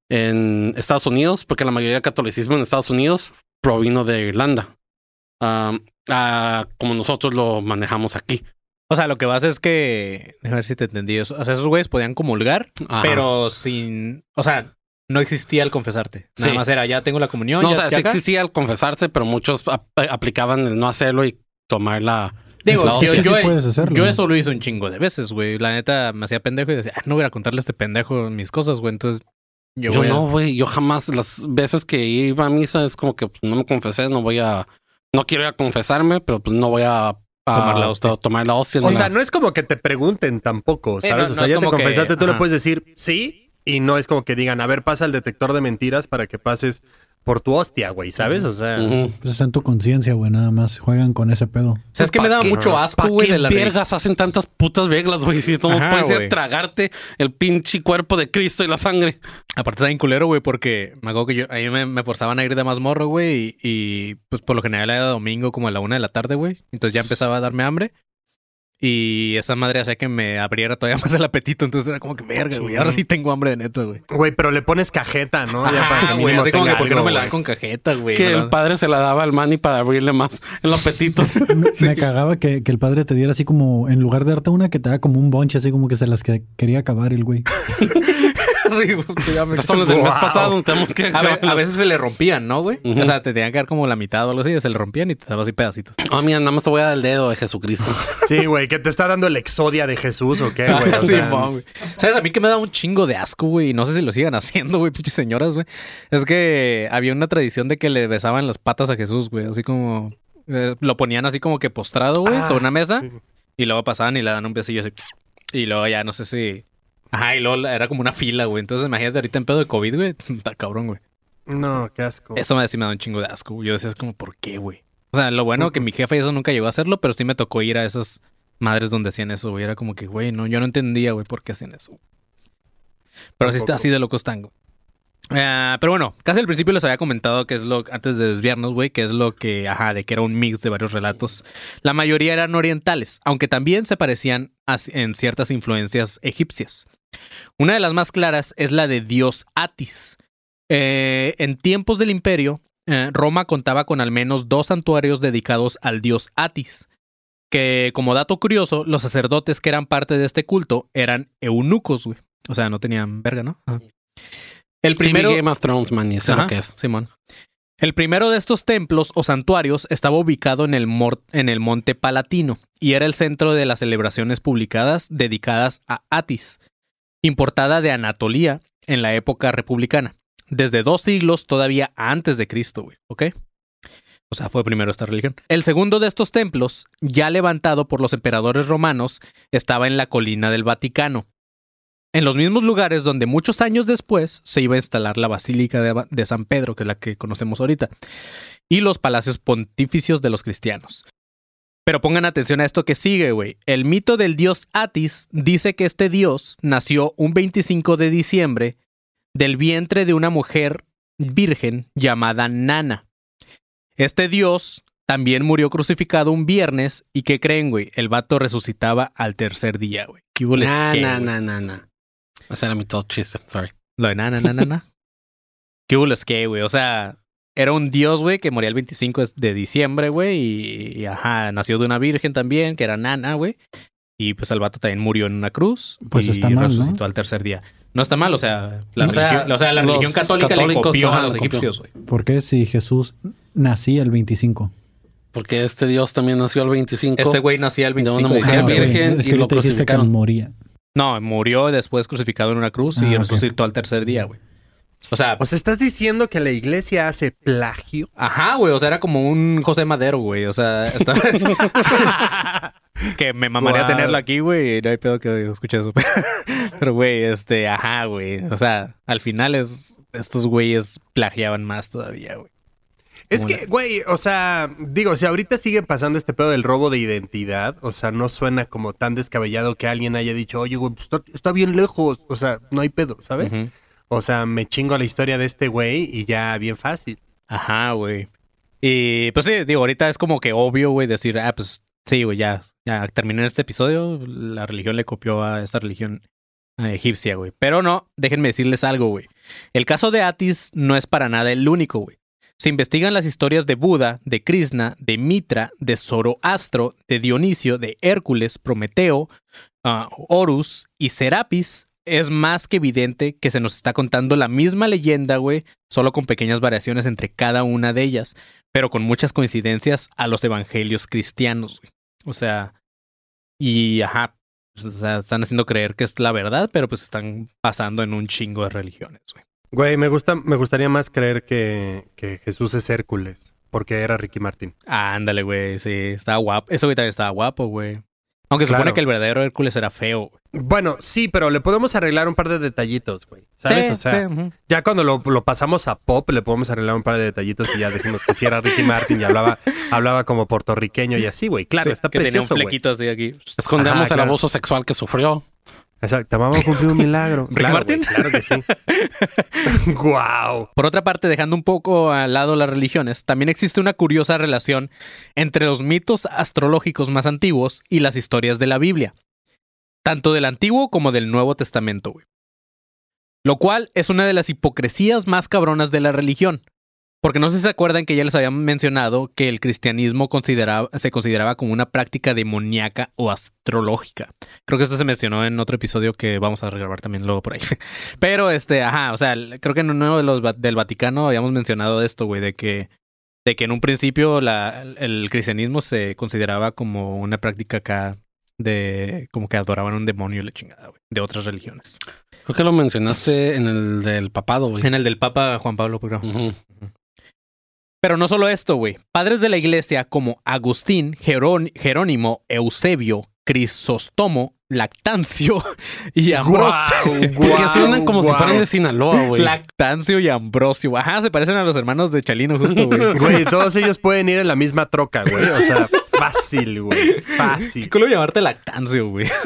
en Estados Unidos, porque la mayoría del catolicismo en Estados Unidos provino de Irlanda, Ah, ah, como nosotros lo manejamos aquí. O sea, lo que vas es que. A ver si te entendí eso. O sea, esos güeyes podían comulgar, Ajá. pero sin. O sea, no existía el confesarte. Nada Sí. más era, ya tengo la comunión. No, o ya- sea, ya sí acá. existía el confesarse, pero muchos ap- aplicaban el no hacerlo y tomar la, Digo, la yo, yo- Sí puedes hacerlo. yo eso lo hice un chingo de veces, güey. La neta me hacía pendejo y decía, "Ah, no voy a contarle a este pendejo mis cosas, güey. Entonces, yo, Yo voy a- no, güey. Yo jamás, las veces que iba a misa, es como que pues, no me confesé, no voy a. No quiero ir a confesarme, pero pues no voy a. a- Tomar la hostia. to- tomar la hostia. O sea, no es como que te pregunten tampoco, ¿sabes? no- o sea, ya te que- confesaste, tú le puedes decir sí y no es como que digan, a ver, pasa el detector de mentiras para que pases por tu hostia, güey, ¿sabes? O sea. Pues está en tu conciencia, güey, nada más. Juegan con ese pedo. ¿Sabes qué me ¿Pa' daba qué? mucho asco, ¿Pa' güey, de la vergas hacen tantas putas reglas, güey? Si tú no puedes ir a tragarte el pinche cuerpo de Cristo y la sangre. Aparte está bien culero, güey, porque me acuerdo que yo, ahí me, me forzaban a ir de más morro, güey, y, y, pues por lo general era domingo como a la una de la tarde, güey. Entonces ya empezaba a darme hambre. Y esa madre hacía que me abriera todavía (laughs) más el apetito. Entonces era como que verga, güey. Ahora sí tengo hambre de neta, güey. güey, pero le pones cajeta, ¿no? Ya para que güey. Así como que tenga ¿por qué no me la dan con cajeta, güey? Que el padre se la daba al Manny para abrirle más en los apetitos. (laughs) Me, me cagaba que, que el padre te diera así como, en lugar de darte una, que te da como un bonche, así como que se las que quería acabar el güey. (laughs) (laughs) Sí, güey, Esas son las del mes Wow. pasado. Tenemos que. A, ve- a veces se le rompían, ¿no, güey? O sea, te tenían que dar como la mitad o algo así, se le rompían y te daba así pedacitos. Ah, mira, nada más te voy a dar el dedo de Jesucristo. (laughs) Sí, güey, que te está dando el exodia de Jesús o qué, güey. (laughs) O Sí, sea, güey. ¿Sabes? A mí que me da un chingo de asco, güey. Y no sé si lo sigan haciendo, güey, pinches señoras, güey. Es que había una tradición de que le besaban las patas a Jesús, güey. Así como... eh, lo ponían así como que postrado, güey, Ah, sobre una mesa. sí. Y luego pasaban y le dan un besillo así. Y luego ya no sé si... Ajá, y luego era como una fila, güey. Entonces imagínate ahorita en pedo de COVID, güey. (laughs) Está cabrón, güey. No, qué asco. Eso me, sí me da un chingo de asco, güey. Yo decía, es como, ¿por qué, güey? O sea, lo bueno que mi jefe y eso nunca llegó a hacerlo, pero sí me tocó ir a esas madres donde hacían eso, güey. Era como que, güey, no, yo no entendía, güey, por qué hacían eso. Pero sí está así de locos tango. Ah, pero bueno, casi al principio les había comentado que es lo, antes de desviarnos, güey, que es lo que, ajá, de que era un mix de varios relatos. La mayoría eran orientales, aunque también se parecían a- en ciertas influencias egipcias. Una de las más claras es la de Dios Atis. Eh, en tiempos del imperio, eh, Roma contaba con al menos dos santuarios dedicados al dios Atis. Que, como dato curioso, los sacerdotes que eran parte de este culto eran eunucos, güey. O sea, no tenían verga, ¿no? Ajá. El primero. Sí, vi Game of Thrones, man, y eso es Ajá, lo que es. Simón. El primero de estos templos o santuarios estaba ubicado en el, mor- en el Monte Palatino y era el centro de las celebraciones publicadas dedicadas a Atis, importada de Anatolia en la época republicana, desde dos siglos todavía antes de Cristo, ¿ok? O sea, fue primero esta religión. El segundo de estos templos, ya levantado por los emperadores romanos, estaba en la colina del Vaticano. En los mismos lugares donde muchos años después se iba a instalar la Basílica de, de San Pedro, que es la que conocemos ahorita, y los palacios pontificios de los cristianos. Pero pongan atención a esto que sigue, güey. El mito del dios Atis dice que este dios nació un 25 de diciembre del vientre de una mujer virgen llamada Nana. Este dios también murió crucificado un viernes y ¿qué creen, güey? El vato resucitaba al tercer día, güey. ¿Qué hubo Nah, qué, nah, güey? nah, nah, nah. Ese era mi todo chiste, sorry. Lo de Nana, Nana, Nana. (laughs) ¿Qué hubo qué, güey? O sea, era un dios, güey, que moría el 25 de diciembre, güey, y, y, ajá, nació de una virgen también, que era Nana, güey. Y pues el vato también murió en una cruz Pues y está mal, ¿no? resucitó al tercer día. No está mal, o sea, la O sea, religión, o sea, la religión católica le copió a los copió. egipcios, güey. ¿Por qué si Jesús nacía el 25? Porque este Dios también nació el 25. Este güey nacía el De 25 una de mujer diciembre. virgen. es y que lo dijiste que crucificaron. moría. No, murió después crucificado en una cruz y Ah, resucitó al tercer día, güey. O sea, O sea, ¿estás diciendo que la iglesia hace plagio? Ajá, güey, o sea, era como un José Madero, güey, o sea, estaba... (laughs) que me mamaría Guau. tenerlo aquí, güey, y no hay pedo que escuche eso. (laughs) Pero, güey, este, ajá, güey, o sea, al final es, estos güeyes plagiaban más todavía, güey. Es Como que, güey, o sea, digo, si ahorita sigue pasando este pedo del robo de identidad, o sea, no suena como tan descabellado que alguien haya dicho, oye, güey, pues está, está bien lejos, o sea, no hay pedo, ¿sabes? Ujú. O sea, me chingo la historia de este güey y ya bien fácil. Ajá, güey. Y pues sí, digo, ahorita es como que obvio, güey, decir, ah, pues sí, güey, ya, ya terminé este episodio, la religión le copió a esta religión eh, egipcia, güey. Pero no, déjenme decirles algo, güey. El caso de Atis no es para nada el único, güey. Se investigan las historias de Buda, de Krishna, de Mitra, de Zoroastro, de Dionisio, de Hércules, Prometeo, ah, Horus y Serapis. Es más que evidente que se nos está contando la misma leyenda, güey, solo con pequeñas variaciones entre cada una de ellas, pero con muchas coincidencias a los evangelios cristianos, güey. O sea, y ajá, pues, o sea, están haciendo creer que es la verdad, pero pues están pasando en un chingo de religiones, güey. Güey, me gusta, me gustaría más creer que, que Jesús es Hércules, porque era Ricky Martin. Ándale, güey, sí, estaba guapo. Eso güey también estaba guapo, güey. Aunque se Claro. supone que el verdadero Hércules era feo. güey. Bueno, sí, pero le podemos arreglar un par de detallitos, güey. ¿Sabes? Sí, o sea, sí, ya cuando lo, lo pasamos a pop, le podemos arreglar un par de detallitos y ya decimos que sí era Ricky Martin y hablaba, (laughs) hablaba como puertorriqueño y así, güey. Claro, Sí, está que tenía un precioso, güey. flequito así aquí. Escondemos Ajá, el claro. abuso sexual que sufrió. Exacto, vamos a cumplir un milagro. (laughs) ¿Ricky Claro, Martin? claro que sí. (laughs) Guau. Por otra parte, dejando un poco al lado las religiones, también existe una curiosa relación entre los mitos astrológicos más antiguos y las historias de la Biblia, tanto del Antiguo como del Nuevo Testamento, güey. Lo cual es una de las hipocresías más cabronas de la religión. Porque no sé si se acuerdan que ya les habían mencionado que el cristianismo consideraba- se consideraba como una práctica demoníaca o astrológica. Creo que esto se mencionó en otro episodio que vamos a regrabar también luego por ahí. (laughs) Pero este, ajá, o sea, creo que en uno de los del Vaticano habíamos mencionado esto, güey, de que de que en un principio la, el cristianismo se consideraba como una práctica acá de como que adoraban a un demonio y la chingada, güey, de otras religiones. Creo que lo mencionaste en el del papado, güey. En el del Papa Juan Pablo I. Ujú. Pero no solo esto, güey. Padres de la iglesia como Agustín, Jerón- Jerónimo, Eusebio, Crisóstomo, Lactancio (laughs) y Ambrosio. (laughs) Porque suenan como si fueran de Sinaloa, güey. Lactancio y Ambrosio. Ajá, se parecen a los hermanos de Chalino, justo, güey. Güey, todos ellos pueden ir en la misma troca, güey. O sea, fácil, güey. Qué Fácil. culo llamarte Lactancio, güey. (laughs)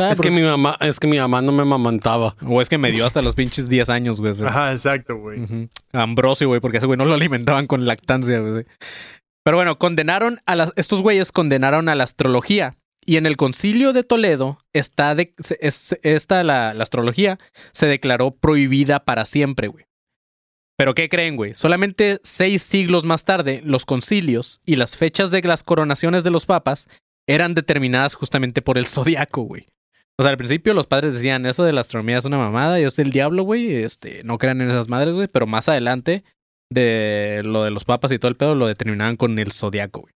Ah, Es que mi mamá, es que mi mamá no me mamantaba. O es que me dio hasta los pinches 10 años, güey. Ajá, exacto, güey. Ambrosio, güey, porque ese güey no lo alimentaban con lactancia, güey. Pero bueno, condenaron a las, estos güeyes condenaron a la astrología. Y en el concilio de Toledo está de, se- es- esta, la, la astrología, se declaró prohibida para siempre, güey. Pero ¿qué creen, güey? Solamente seis siglos más tarde, los concilios y las fechas de las coronaciones de los papas eran determinadas justamente por el zodiaco, güey. O sea, al principio los padres decían, eso de la astronomía es una mamada y es del diablo, güey. Este, no crean en esas madres, güey. Pero más adelante, de lo de los papas y todo el pedo, lo determinaban con el zodiaco, güey.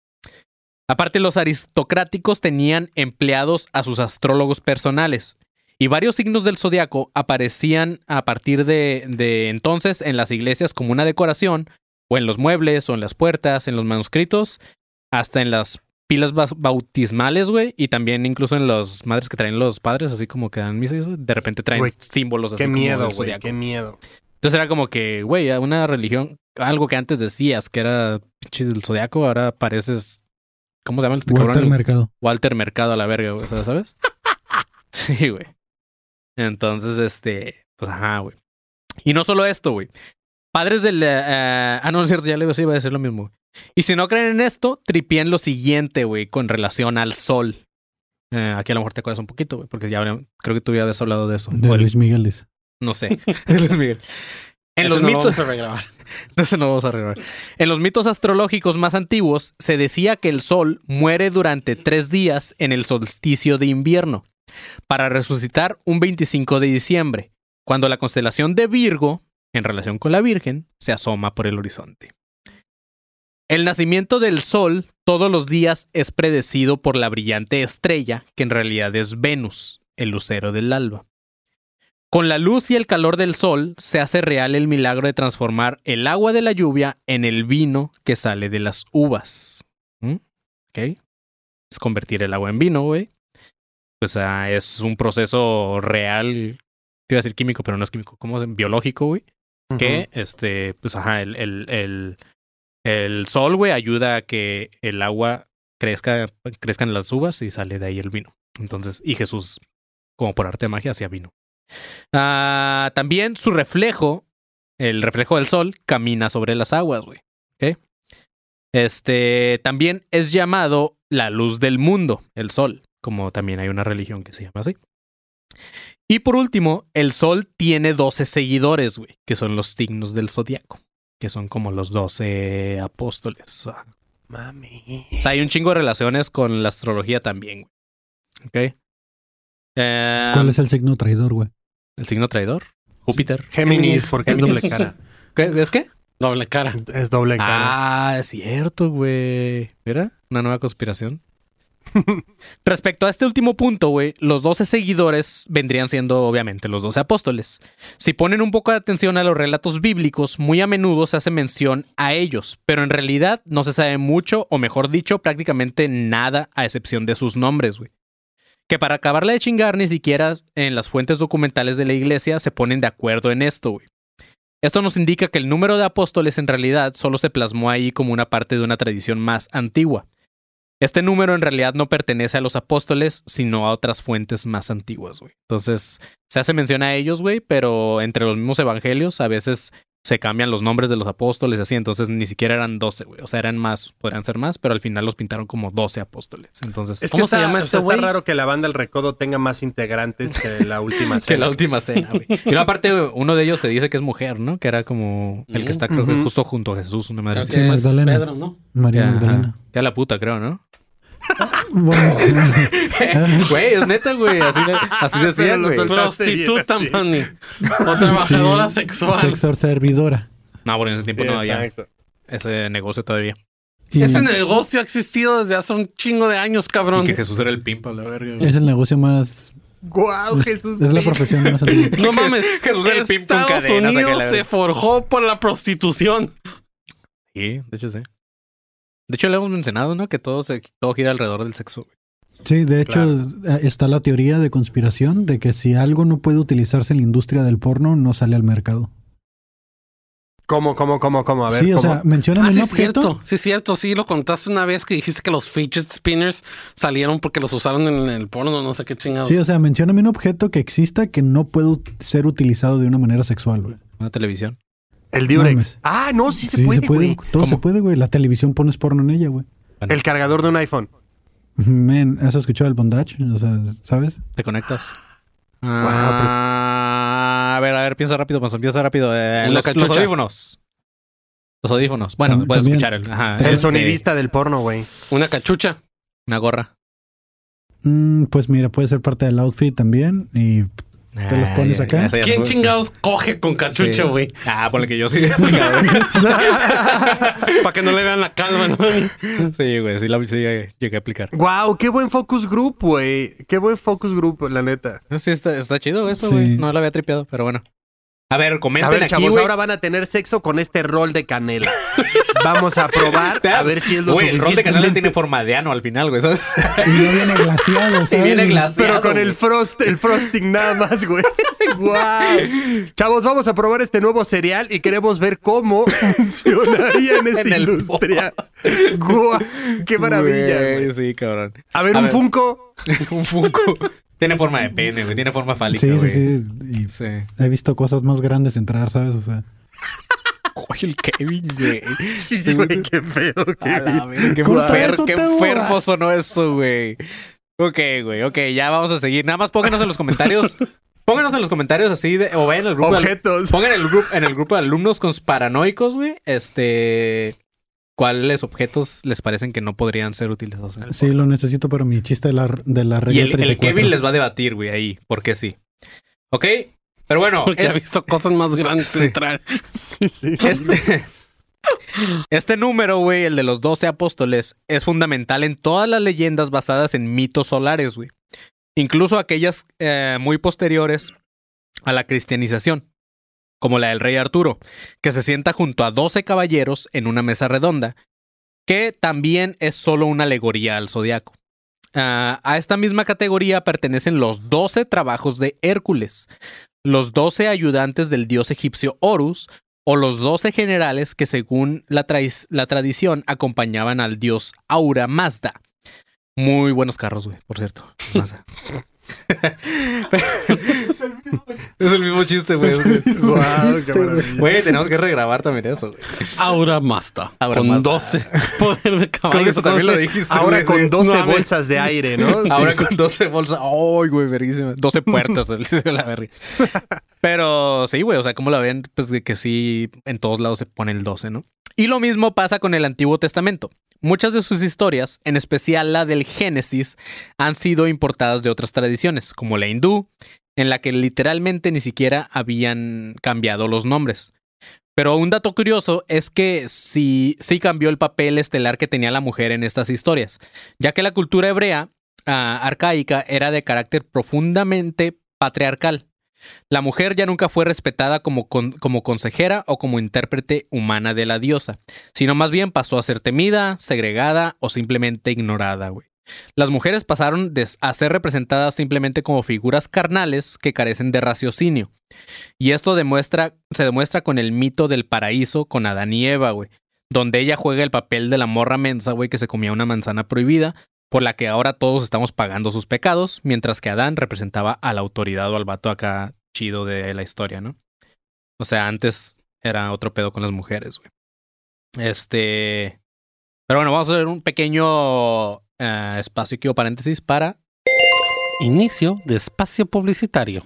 Aparte, los aristocráticos tenían empleados a sus astrólogos personales. Y varios signos del zodiaco aparecían a partir de, de entonces en las iglesias como una decoración o en los muebles, o en las puertas, en los manuscritos, hasta en las pilas bautismales, güey, y también incluso en las madres que traen los padres, así como que dan misa y eso, de repente traen Güey, símbolos así Qué como miedo, güey. Qué miedo. Entonces era como que, güey, a una religión, algo que antes decías que era pinche del zodiaco, ahora pareces, ¿cómo se llama este Walter cabrón? Mercado. Walter Mercado a la verga, güey, o sea, ¿sabes? (laughs) sí, güey. Entonces, este, pues ajá, güey. Y no solo esto, güey. Padres del... eh, ah, no, es cierto, ya le iba a decir lo mismo. güey. Y si no creen en esto, tripien lo siguiente, güey, con relación al sol. Eh, aquí a lo mejor te acuerdas un poquito, güey, porque ya creo que tú ya habías hablado de eso. De Luis Miguel dice. no sé. (laughs) de Luis Miguel. En los no lo mitos... vamos a regrabar. (laughs) No, eso no vamos a arreglar. En los mitos astrológicos más antiguos se decía que el sol muere durante tres días en el solsticio de invierno, para resucitar un 25 de diciembre, cuando la constelación de Virgo, en relación con la Virgen, se asoma por el horizonte. El nacimiento del sol todos los días es predecido por la brillante estrella, que en realidad es Venus, el lucero del alba. Con la luz y el calor del sol se hace real el milagro de transformar el agua de la lluvia en el vino que sale de las uvas. ¿Mm? Es convertir el agua en vino, güey. Pues ah, es un proceso real. Te iba a decir químico, pero no es químico. ¿Cómo es? Biológico, güey. Que, este, pues ajá, el, el, el, el sol, güey, ayuda a que el agua crezca, crezcan las uvas y sale de ahí el vino. Entonces, y Jesús, como por arte de magia, hacía vino. Ah, también su reflejo, el reflejo del sol, camina sobre las aguas, güey. ¿Ok? Este también es llamado la luz del mundo, el sol, como también hay una religión que se llama así. Y por último, el sol tiene 12 seguidores, güey, que son los signos del zodiaco, que son como los 12 apóstoles. Ah, Mami. o sea, hay un chingo de relaciones con la astrología también, güey. ¿Ok? Eh, ¿Cuál es el signo traidor, güey? el signo traidor? Júpiter. Géminis, porque es doble cara. (laughs) ¿Qué? ¿Es qué? Doble cara. Es doble cara. Ah, es cierto, güey. Mira, una nueva conspiración. (laughs) Respecto a este último punto, güey, los 12 seguidores vendrían siendo obviamente los 12 apóstoles. Si ponen un poco de atención a los relatos bíblicos, muy a menudo se hace mención a ellos, pero en realidad no se sabe mucho, o mejor dicho, prácticamente nada a excepción de sus nombres, güey. Que para acabarla de chingar, ni siquiera en las fuentes documentales de la iglesia se ponen de acuerdo en esto, güey. Esto nos indica que el número de apóstoles en realidad solo se plasmó ahí como una parte de una tradición más antigua. Este número en realidad no pertenece a los apóstoles, sino a otras fuentes más antiguas, güey. Entonces, se hace mención a ellos, güey, pero entre los mismos evangelios a veces se cambian los nombres de los apóstoles así, entonces ni siquiera eran 12, güey. O sea, eran más, podrían ser más, pero al final los pintaron como 12 apóstoles. Entonces, Es ¿Cómo que se está- llama o este sea, güey? Está raro que la banda El Recodo tenga más integrantes que la última (laughs) que cena. la última cena, güey. (laughs) Y aparte, uno de ellos se dice que es mujer, ¿no? Que era como el que está creo que Ujú. justo junto a Jesús, una madre Creo que es Magdalena. Pedro, ¿no? María Magdalena. Ya la puta, creo, ¿no? Bueno, Güey, es neta, güey. Así, así decía, güey. Prostituta, mani. O trabajadora Sí. sexual. sexo servidora. No, porque en ese tiempo Sí, no había ese negocio todavía. Y Ese negocio ha existido desde hace un chingo de años, cabrón. Y que Jesús era el pimpa, la verga. güey. es el negocio más. Guau, Jesús. Es la profesión más antigua. (laughs) No mames, Jesús era el Estados Unidos la- se forjó por la prostitución. Sí, de hecho sí. De hecho, le hemos mencionado, ¿no? Que todo, se, todo gira alrededor del sexo, güey. Sí, de hecho, Claro. eh, está la teoría de conspiración de que si algo no puede utilizarse en la industria del porno, no sale al mercado. ¿Cómo, cómo, cómo, cómo? A ver, sí, o ¿cómo? sea, mencionan Ah, un sí, objeto. cierto. Sí, es cierto. Sí, lo contaste una vez que dijiste que los fidget spinners salieron porque los usaron en el porno, no sé qué chingados. Sí, o sea, mencióname un objeto que exista que no puede ser utilizado de una manera sexual, güey. Una televisión. El Durex. Ah, no, sí se puede, güey. Todo se puede, güey. La televisión pones porno en ella, güey. El cargador de un iPhone. Men, ¿has escuchado el bondage? O sea, ¿sabes? Te conectas. pues- Ah, a ver, a ver, piensa rápido, Panzón, piensa rápido. Eh, los, los audífonos. Los audífonos. Bueno, Tam- puedes escuchar el. Ajá, El este, sonidista del porno, güey. Una cachucha. Una gorra. Mm, pues mira, puede ser parte del outfit también. Y Te los pones Ah, acá. ya, esa ya ¿Quién fue- chingados coge con cachucha, Sí. güey? Ah, ponle que yo sí. (laughs) (laughs) Para que no le vean la calma, ¿no? sí, güey, sí, la, sí llegué a aplicar. Wow, qué buen focus group, güey. Qué buen focus group, la neta. Sí, está, está chido eso, Sí. güey. No lo había tripeado, pero bueno. A ver, A comenten ver, aquí, chavos, ahora van a tener sexo con este rol de canela. Vamos a probar (laughs) a ver si es lo Güey, el rol de canela suficientemente- tiene forma de ano al final, güey, ¿sabes? (laughs) Y no viene glaciado, Y ¿sabes? viene glaseado. Pero con el frost, el frosting nada más, güey. (laughs) ¡Guau! Chavos, vamos a probar este nuevo cereal y queremos ver cómo funcionaría en esta En industria. ¡Guau! ¡Qué maravilla, güey! Sí, cabrón. A ver, A un ver. Funko. Un Funko. Tiene forma de pene, güey. Tiene forma fálica, Sí, sí, güey. sí. Y Sí. he visto cosas más grandes entrar, ¿sabes? O sea, (laughs) Oye, el Kevin, güey. Sí, güey, qué la verga, qué, Corta enfer- eso, qué enfermo sonó eso, güey. Ok, güey, ok, ya vamos a seguir. Nada más pónganos en los comentarios. (laughs) Pónganos en los comentarios así de. O vayan al grupo. de- Objetos. pongan en el, grupo, en el grupo de alumnos paranoicos, güey. Este. ¿Cuáles objetos les parecen que no podrían ser utilizados en el sí, lo necesito para mi chiste de la, de la Y regla el, el 34. Kevin les va a debatir, güey, ahí. Porque sí. Ok. Pero bueno, (laughs) Porque es- ha visto cosas más grandes Sí. entrar. (laughs) Sí, sí, sí. Este, (laughs) este número, güey, el de los 12 apóstoles, es fundamental en todas las leyendas basadas en mitos solares, güey. Incluso aquellas eh, muy posteriores a la cristianización, como la del rey Arturo, que se sienta junto a 12 caballeros en una mesa redonda, que también es solo una alegoría al zodiaco. Ah, a esta misma categoría pertenecen los 12 trabajos de Hércules, los 12 ayudantes del dios egipcio Horus, o los 12 generales que según la, la tradición acompañaban al dios Aura Mazda. Muy buenos carros, güey, por cierto. (laughs) (laughs) Es el mismo chiste, güey. Güey. tenemos que regrabar también eso, güey. Aura Mazda. Aura con Mazda. 12 poder de caballo. Creo que eso también lo dijiste. Ahora güey, con sí. 12 No, a ver. bolsas de aire, ¿no? (laughs) Ahora sí. con 12 bolsas. ¡Ay, güey, verguísima! 12 (laughs) puertas, el de la verga. Pero sí, güey, o sea, como la ven, pues de que sí, en todos lados se pone el 12, ¿no? Y lo mismo pasa con el Antiguo Testamento. Muchas de sus historias, en especial la del Génesis, han sido importadas de otras tradiciones, como la hindú, en la que literalmente ni siquiera habían cambiado los nombres. Pero un dato curioso es que sí, sí cambió el papel estelar que tenía la mujer en estas historias, ya que la cultura hebrea ah, arcaica era de carácter profundamente patriarcal. La mujer ya nunca fue respetada como, como consejera o como intérprete humana de la diosa, sino más bien pasó a ser temida, segregada o simplemente ignorada, güey. Las mujeres pasaron de- a ser representadas simplemente como figuras carnales que carecen de raciocinio. Y esto demuestra, se demuestra con el mito del paraíso con Adán y Eva, güey. Donde ella juega el papel de la morra mensa, güey, que se comía una manzana prohibida, por la que ahora todos estamos pagando sus pecados, mientras que Adán representaba a la autoridad o al vato acá chido de la historia, ¿no? O sea, antes era otro pedo con las mujeres, güey. Este. Pero bueno, vamos a hacer un pequeño eh, espacio aquí o paréntesis para Inicio de espacio publicitario.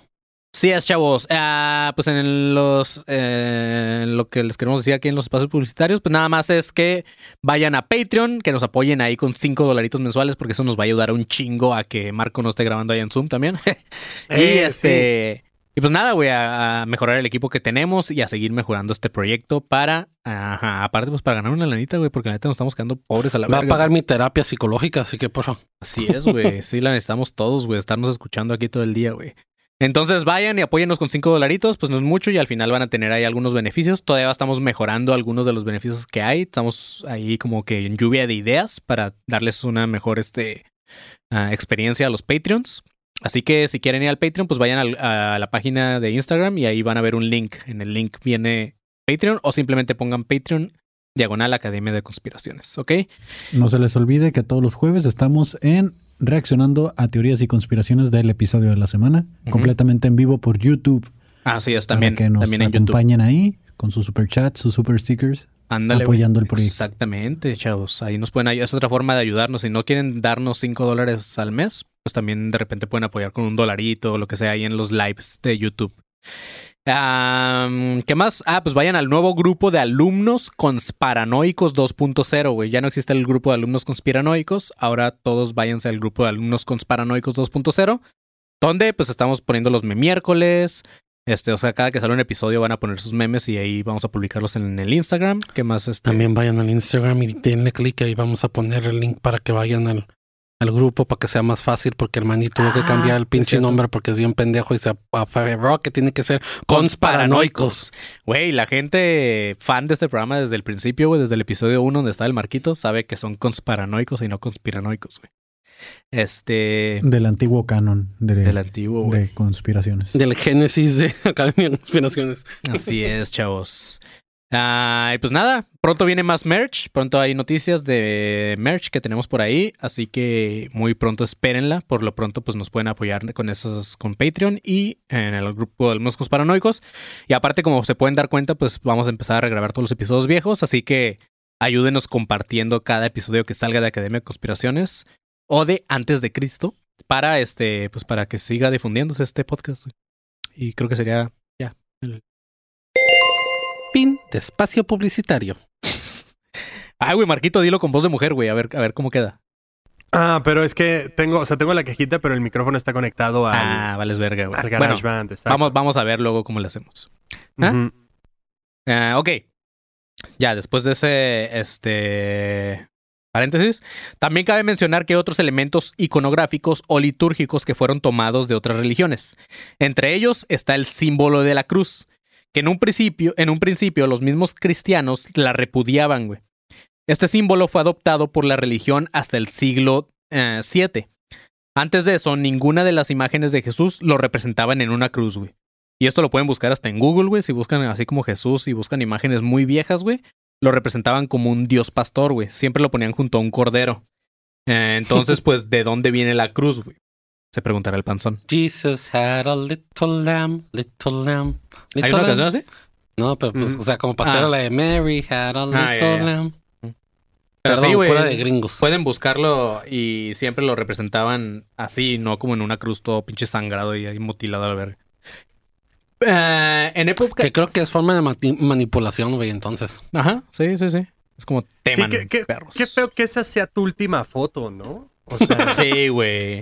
Sí, es chavos. Ah, pues en los eh, en lo que les queremos decir aquí en los espacios publicitarios, pues nada más es que vayan a Patreon, que nos apoyen ahí con 5 dolaritos mensuales, porque eso nos va a ayudar un chingo a que Marco no esté grabando ahí en Zoom también. (laughs) y Eh, este. Y pues nada, güey, a, a mejorar el equipo que tenemos y a seguir mejorando este proyecto para, ajá, aparte pues para ganar una lanita, güey, porque la neta nos estamos quedando pobres a la Va a pagar mi terapia psicológica, así que por favor. Así es, güey. (laughs) Sí, la necesitamos todos, güey. Estarnos escuchando aquí todo el día, güey. Entonces vayan y apóyennos con 5 dolaritos, pues no es mucho y al final van a tener ahí algunos beneficios. Todavía estamos mejorando algunos de los beneficios que hay. Estamos ahí como que en lluvia de ideas para darles una mejor este, ah, experiencia a los Patreons. Así que si quieren ir al Patreon, pues vayan al- a la página de Instagram y ahí van a ver un link. En el link viene Patreon o simplemente pongan Patreon diagonal Academia de Conspiraciones, ¿ok? No se les olvide que todos los jueves estamos en reaccionando a teorías y conspiraciones del episodio de la semana, completamente en vivo por YouTube. Así es, para también, que nos también en YouTube. acompañen ahí con su super chat, sus super stickers. Ándale, apoyando el proyecto. Exactamente, chavos. Ahí nos pueden ayudar. Es otra forma de ayudarnos. Si no quieren darnos 5 dólares al mes, pues también de repente pueden apoyar con un dolarito o lo que sea ahí en los lives de YouTube. ¿Qué más? Ah, pues vayan al nuevo grupo de alumnos conspiranoicos 2.0, güey. Ya no existe el grupo de alumnos conspiranoicos. Ahora todos váyanse al grupo de alumnos conspiranoicos 2.0, donde pues estamos poniendo los miércoles. Este, o sea, cada que sale un episodio van a poner sus memes y ahí vamos a publicarlos en el Instagram. ¿Qué más? Este? También vayan al Instagram y denle clic ahí vamos a poner el link para que vayan al, al grupo para que sea más fácil porque el maní tuvo que Ah, cambiar el pinche nombre porque es bien pendejo y se aferró que tiene que ser consparanoicos. Güey, la gente fan de este programa desde el principio, güey, desde el episodio 1 donde está el marquito, sabe que son consparanoicos y no conspiranoicos, güey. Este. Del antiguo canon de, Del antiguo, de conspiraciones. Del génesis de (laughs) Academia de Conspiraciones. Así es, chavos. Ah, y pues nada, pronto viene más merch, pronto hay noticias de merch que tenemos por ahí, así que muy pronto espérenla, por lo pronto pues nos pueden apoyar con esos con Patreon y en el grupo de los Moscos Paranoicos y aparte como se pueden dar cuenta pues vamos a empezar a regrabar todos los episodios viejos, así que ayúdenos compartiendo cada episodio que salga de Academia de Conspiraciones o de Antes de Cristo para este pues para que siga difundiéndose este podcast. Y creo que sería ya el Fin de espacio publicitario. (laughs) Ay, güey, Marquito, dilo con voz de mujer, güey. A ver, a ver cómo queda. Ah, pero es que tengo, o sea, tengo la cajita, pero el micrófono está conectado al, ah, vales verga, güey. al Bueno, exacto. vamos, vamos a ver luego cómo le hacemos. ¿Ah? Ah, ok. Ya, después de ese, este... Paréntesis. También cabe mencionar que hay otros elementos iconográficos o litúrgicos que fueron tomados de otras religiones. Entre ellos está el símbolo de la cruz, que en un principio, en un principio los mismos cristianos la repudiaban, güey. Este símbolo fue adoptado por la religión hasta el siglo eh. Antes de eso, ninguna de las imágenes de Jesús lo representaban en una cruz, güey. Y esto lo pueden buscar hasta en Google, güey. Si buscan así como Jesús y buscan imágenes muy viejas, güey, lo representaban como un dios pastor, güey. Siempre lo ponían junto a un cordero. Eh, entonces, (laughs) pues, ¿de dónde viene la cruz, güey? Se preguntará el panzón. Jesus had a little lamb, little lamb. ¿Hay little una lamb. canción así? No, pero pues, Mm. o sea, como pasar Ah. la de Mary had a little Ah, ya. lamb. Pero Perdón, sí, güey. de gringos. Pueden buscarlo y siempre lo representaban así, no como en una cruz todo pinche sangrado y ahí mutilado a la verga. Eh, en época. Que creo que es forma de manipulación, güey, entonces. Ajá, sí, sí, sí. Es como Sí, qué, qué- perros. qué feo que esa sea tu última foto, ¿no? O sea, (laughs) Sí, güey.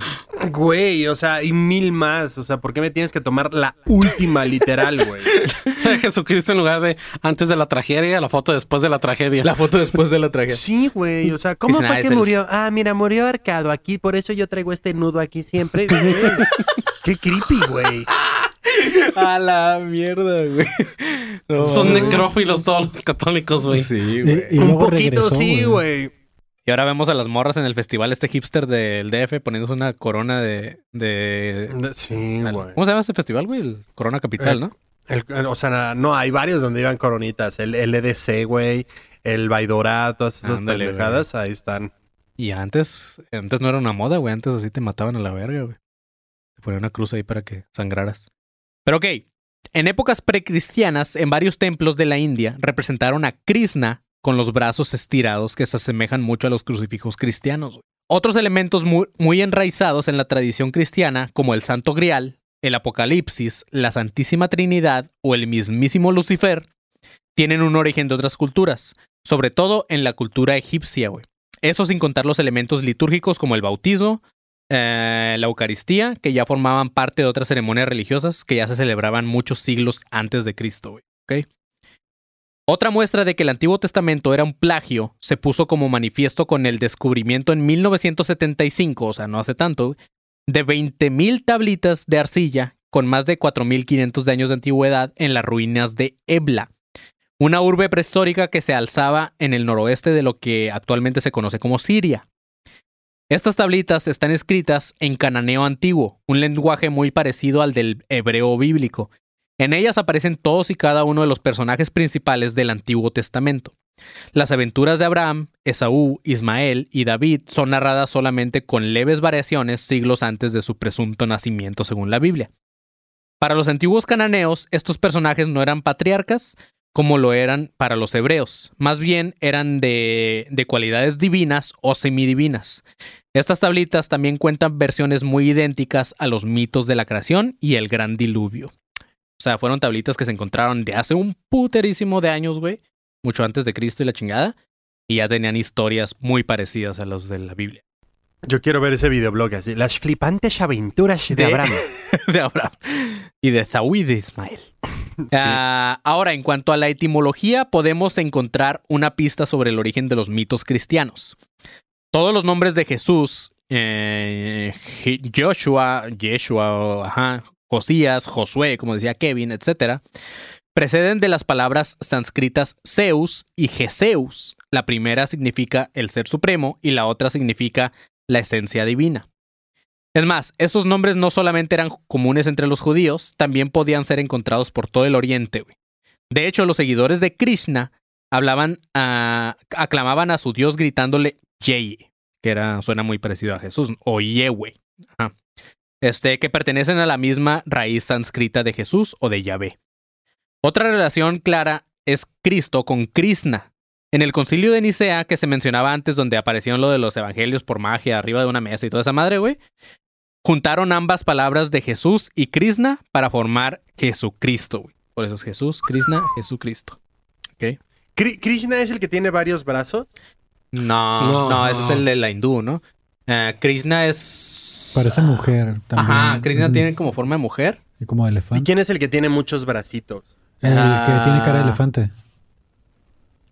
güey, o sea, y mil más. O sea, ¿por qué me tienes que tomar la última literal, güey? (laughs) Jesucristo en lugar de antes de la tragedia, la foto después de la tragedia. La foto después de la tragedia. Sí, güey, o sea, ¿cómo Dicen, fue que el- murió? Ah, mira, murió arcado aquí, por eso yo traigo este nudo aquí siempre. (laughs) Qué creepy, güey. (laughs) A la mierda, güey. No, Son güey. necrófilos todos los católicos, güey. Sí, güey. y Un poquito regresó, sí, güey. Y ahora vemos a las morras en el festival este hipster del DF poniéndose una corona de... de... Sí, güey. ¿Cómo se llama este festival, güey? El Corona Capital, Eh, ¿no? El- o sea, no, hay varios donde iban coronitas. El LDC, güey. El Baidora, todas esas Ándale, pendejadas, ahí están. Y antes, antes no era una moda, güey. Antes así te mataban a la verga, güey. Te ponían una cruz ahí para que sangraras. Pero ok, en épocas precristianas, en varios templos de la India representaron a Krishna con los brazos estirados que se asemejan mucho a los crucifijos cristianos. Otros elementos muy, enraizados en la tradición cristiana, como el Santo Grial, el Apocalipsis, la Santísima Trinidad o el mismísimo Lucifer, tienen un origen de otras culturas, sobre todo en la cultura egipcia. Eso sin contar los elementos litúrgicos como el bautismo, eh, la Eucaristía, que ya formaban parte de otras ceremonias religiosas que ya se celebraban muchos siglos antes de Cristo. güey, ¿ok? Otra muestra de que el Antiguo Testamento era un plagio se puso como manifiesto con el descubrimiento en 1975, o sea, no hace tanto, de 20.000 tablitas de arcilla con más de 4.500 de años de antigüedad en las ruinas de Ebla, una urbe prehistórica que se alzaba en el noroeste de lo que actualmente se conoce como Siria. Estas tablitas están escritas en cananeo antiguo, un lenguaje muy parecido al del hebreo bíblico. En ellas aparecen todos y cada uno de los personajes principales del Antiguo Testamento. Las aventuras de Abraham, Esaú, Ismael y David son narradas solamente con leves variaciones siglos antes de su presunto nacimiento según la Biblia. Para los antiguos cananeos, estos personajes no eran patriarcas, como lo eran para los hebreos. Más bien eran de, de cualidades divinas o semidivinas. Estas tablitas también cuentan versiones muy idénticas a los mitos de la creación y el gran diluvio. O sea, fueron tablitas que se encontraron de hace un puterísimo de años, güey. Mucho antes de Cristo y la chingada. Y ya tenían historias muy parecidas a los de la Biblia. Yo quiero ver ese videoblog así. Las flipantes aventuras de, De- Abraham. (laughs) de Abraham. Y de Zawi y de Ismael. (laughs) Ah, ahora, en cuanto a la etimología, podemos encontrar una pista sobre el origen de los mitos cristianos. Todos los nombres de Jesús eh, Joshua, Yeshua, ajá, Josías, Josué, como decía Kevin, etcétera, preceden de las palabras sánscritas Zeus y Geseus. La primera significa el ser supremo y la otra significa la esencia divina. Es más, estos nombres no solamente eran comunes entre los judíos, también podían ser encontrados por todo el oriente. güey. De hecho, los seguidores de Krishna hablaban, aclamaban a su dios gritándole Yeye, que era, suena muy parecido a Jesús, o Yehwe, ajá. este, que pertenecen a la misma raíz sánscrita de Jesús o de Yahvé. Otra relación clara es Cristo con Krishna. En el concilio de Nicea, que se mencionaba antes, donde aparecieron lo de los evangelios por magia arriba de una mesa y toda esa madre, güey, juntaron ambas palabras de Jesús y Krishna para formar Jesucristo, güey. Por eso es Jesús, Krishna, Jesucristo. Kri- Krishna es el que tiene varios brazos. No, no, No, ese es el de la hindú, ¿no? Eh, Krishna es. Parece mujer también. Ajá, Krishna Mm, tiene como forma de mujer. Y como ¿Y elefante. quién es el que tiene muchos bracitos? El que tiene cara de Ah. elefante.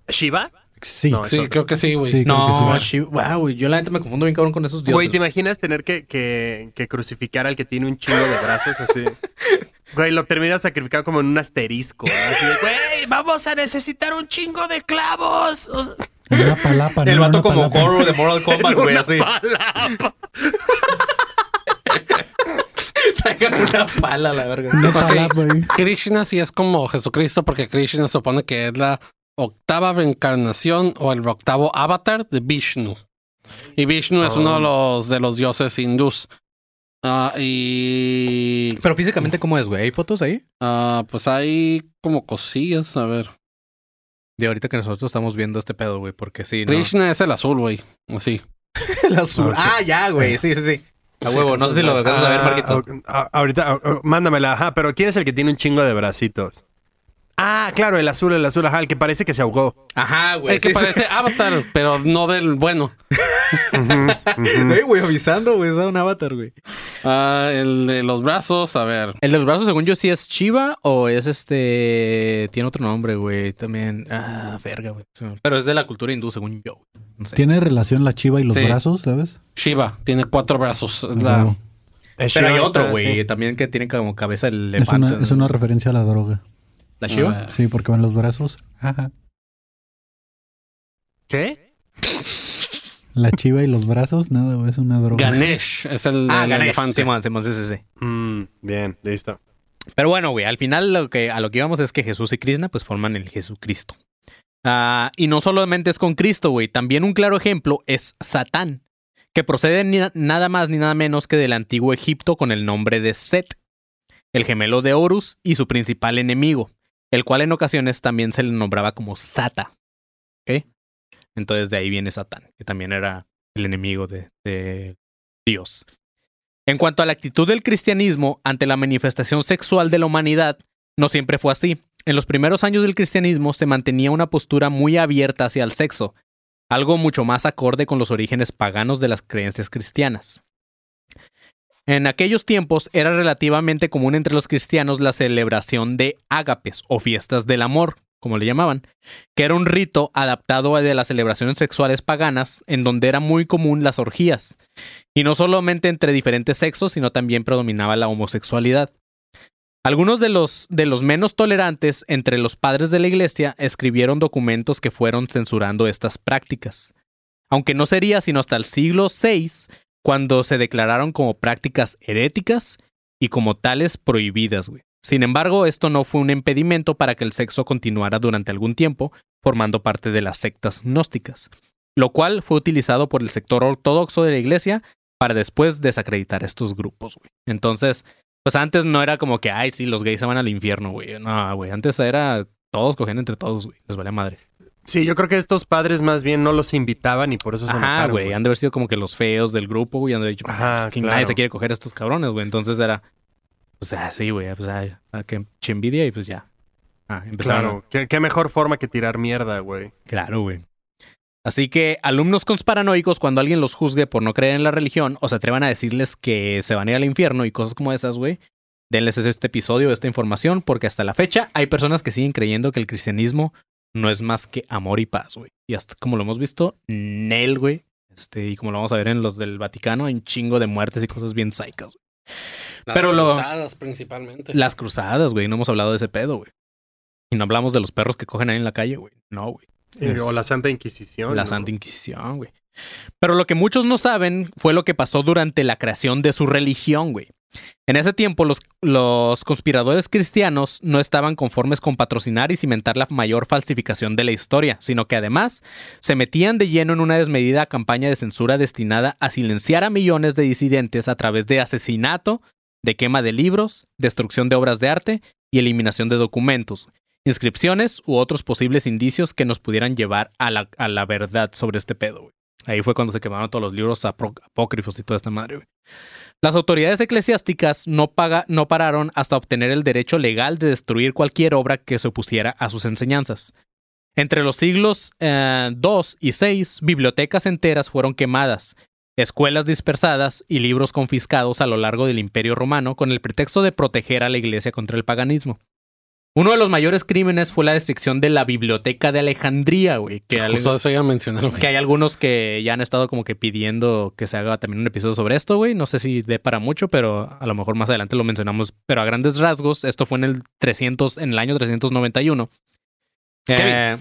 ¿Shiva? Sí. No, Sí, creo que sí, güey. No, sí. Wow, güey, yo la gente me confundo bien cabrón con esos Güey, dioses. ¿te imaginas tener que, que, que crucificar al que tiene un chingo de brazos así? (laughs) Güey, lo terminas sacrificado como en un asterisco. ¿no? Así de, Güey, vamos a necesitar un chingo de clavos. O sea, Una palapa. El ¿no? vato como. Goro de Mortal (laughs) Kombat, güey, así. (laughs) Traigan una pala, la verga. Una palapa ahí. Krishna sí es como Jesucristo porque Krishna supone que es la octava reencarnación o el octavo avatar de Vishnu. Y Vishnu es uno de los, de los dioses hindús. Ah, y Pero físicamente, ¿cómo es, güey? ¿Hay fotos ahí? ah, pues hay como cosillas, a ver. De ahorita que nosotros estamos viendo este pedo, güey, porque sí, ¿no? Krishna es el azul, güey. Así. (laughs) El azul. Ah, ya, güey. Sí, sí, sí. A huevo. No sé si lo alcanzas a ver, Ah, Marquito. ah, ahorita, ah, ah, mándamela. Ajá, pero ¿quién es el que tiene un chingo de bracitos? Ah, claro, el azul, el azul, ajá, el que parece que se ahogó. Ajá, güey. El que sí, sí. parece avatar, pero no del bueno. (laughs) Ey, güey, avisando, güey. Es un avatar, güey. Ah, el de los brazos, a ver. El de los brazos, según yo, sí es Shiva o es este. Tiene otro nombre, güey. También. Ah, verga, güey. Pero es de la cultura hindú, según yo. güey. No sé. ¿Tiene relación la chiva y los Sí. brazos, sabes? Shiva tiene cuatro brazos. Es la- No. Pero hay otro, güey, sí. también que tiene como cabeza el Es elefante. una, es una referencia a la droga. ¿La Shiva? Ah, Sí, porque van los brazos. Ajá. ¿Qué? La chiva y los brazos, nada, es una droga. Ganesh es el, Ah, el elefante. Simón, Simón, sí, sí, sí. Mm, bien, listo. Pero bueno, güey, al final lo que, a lo que íbamos es que Jesús y Krishna pues forman el Jesucristo. Ah, y no solamente es con Cristo, güey, también un claro ejemplo es Satán, que procede ni- nada más ni nada menos que del antiguo Egipto con el nombre de Set, el gemelo de Horus y su principal enemigo, el cual en ocasiones también se le nombraba como Sata. ¿Ok? Entonces de ahí viene Satán, que también era el enemigo de, de Dios. En cuanto a la actitud del cristianismo ante la manifestación sexual de la humanidad, no siempre fue así. En los primeros años del cristianismo se mantenía una postura muy abierta hacia el sexo, algo mucho más acorde con los orígenes paganos de las creencias cristianas. En aquellos tiempos era relativamente común entre los cristianos la celebración de ágapes o fiestas del amor, como le llamaban, que era un rito adaptado a de las celebraciones sexuales paganas, en donde era muy común las orgías, y no solamente entre diferentes sexos, sino también predominaba la homosexualidad. Algunos de los, de los menos tolerantes entre los padres de la iglesia escribieron documentos que fueron censurando estas prácticas. Aunque no sería sino hasta el siglo VI cuando se declararon como prácticas heréticas y como tales prohibidas. güey. Sin embargo, esto no fue un impedimento para que el sexo continuara durante algún tiempo, formando parte de las sectas gnósticas, lo cual fue utilizado por el sector ortodoxo de la iglesia para después desacreditar estos grupos. güey. Entonces, pues antes no era como que, ay, sí, los gays se van al infierno, güey. No, güey. Antes era todos cogiendo entre todos, güey. Les valía madre. Sí, yo creo que estos padres más bien no los invitaban y por eso se Ajá, enojaron, güey. Han de haber sido como que los feos del grupo, güey. Han de haber dicho, Ajá, pues, que claro. nadie se quiere coger a estos cabrones, güey. Entonces era, pues, ah, sí, güey. Pues, ah, ah, que envidia y pues ya. Ah. Claro, ¿Qué, qué mejor forma que tirar mierda, güey. Claro, güey. Así que alumnos conspiranoicos, cuando alguien los juzgue por no creer en la religión o se atrevan a decirles que se van a ir al infierno y cosas como esas, güey, denles este episodio, esta información, porque hasta la fecha hay personas que siguen creyendo que el cristianismo no es más que amor y paz, güey. Y hasta como lo hemos visto, Nel, güey, es Este, y como lo vamos a ver en los del Vaticano, hay un chingo de muertes y cosas bien psychas. güey. Las Pero lo- cruzadas principalmente. Las cruzadas, güey, no hemos hablado de ese pedo, güey. Y no hablamos de los perros que cogen ahí en la calle, güey. No, güey. Eh, O la Santa Inquisición. La ¿no? Santa Inquisición, güey. Pero lo que muchos no saben fue lo que pasó durante la creación de su religión, güey. En ese tiempo, los, los conspiradores cristianos no estaban conformes con patrocinar y cimentar la mayor falsificación de la historia, sino que además se metían de lleno en una desmedida campaña de censura destinada a silenciar a millones de disidentes a través de asesinato, de quema de libros, destrucción de obras de arte y eliminación de documentos, inscripciones u otros posibles indicios que nos pudieran llevar a la, a la verdad sobre este pedo. Ahí fue cuando se quemaron todos los libros apócrifos y toda esta madre. Las autoridades eclesiásticas no, pararon hasta obtener el derecho legal de destruir cualquier obra que se opusiera a sus enseñanzas. Entre los siglos eh, 2 y 6, bibliotecas enteras fueron quemadas, escuelas dispersadas y libros confiscados a lo largo del Imperio Romano con el pretexto de proteger a la iglesia contra el paganismo. Uno de los mayores crímenes fue la destrucción de la Biblioteca de Alejandría, güey, que, al- Justo eso iba a mencionar, güey. que hay algunos que ya han estado como que pidiendo que se haga también un episodio sobre esto, güey. No sé si dé para mucho, pero a lo mejor más adelante lo mencionamos. Pero a grandes rasgos, esto fue en el 300, en el año 391. Eh,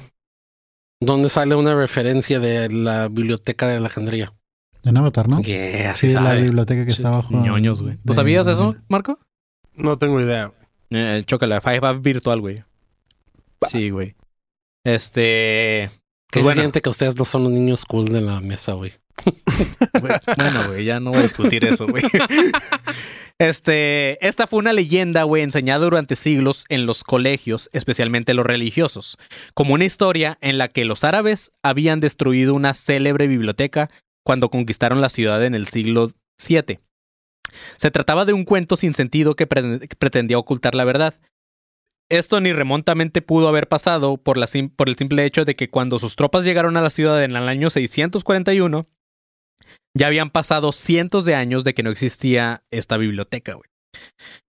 ¿Dónde sale una referencia de la biblioteca de Alejandría? En Avatar, ¿no? Yeah, Sí, así la biblioteca que Sí, está abajo. ñoños, güey. ¿Tú de- sabías eso, Marco? No tengo idea. Eh, chócala, Five Up virtual, güey. Sí, güey. Este. ¿Qué Pues bueno. siente que ustedes no son los niños cool de la mesa? Güey, (laughs) Bueno, güey, ya no voy a discutir eso, güey. (laughs) Este, esta fue una leyenda, güey, enseñada durante siglos en los colegios, especialmente los religiosos, como una historia en la que los árabes habían destruido una célebre biblioteca cuando conquistaron la ciudad en el siglo VII. Se trataba de un cuento sin sentido que, pre- que pretendía ocultar la verdad. Esto ni remontamente pudo haber pasado por, el simple hecho de que cuando sus tropas llegaron a la ciudad en el año 641, ya habían pasado cientos de años de que no existía esta biblioteca.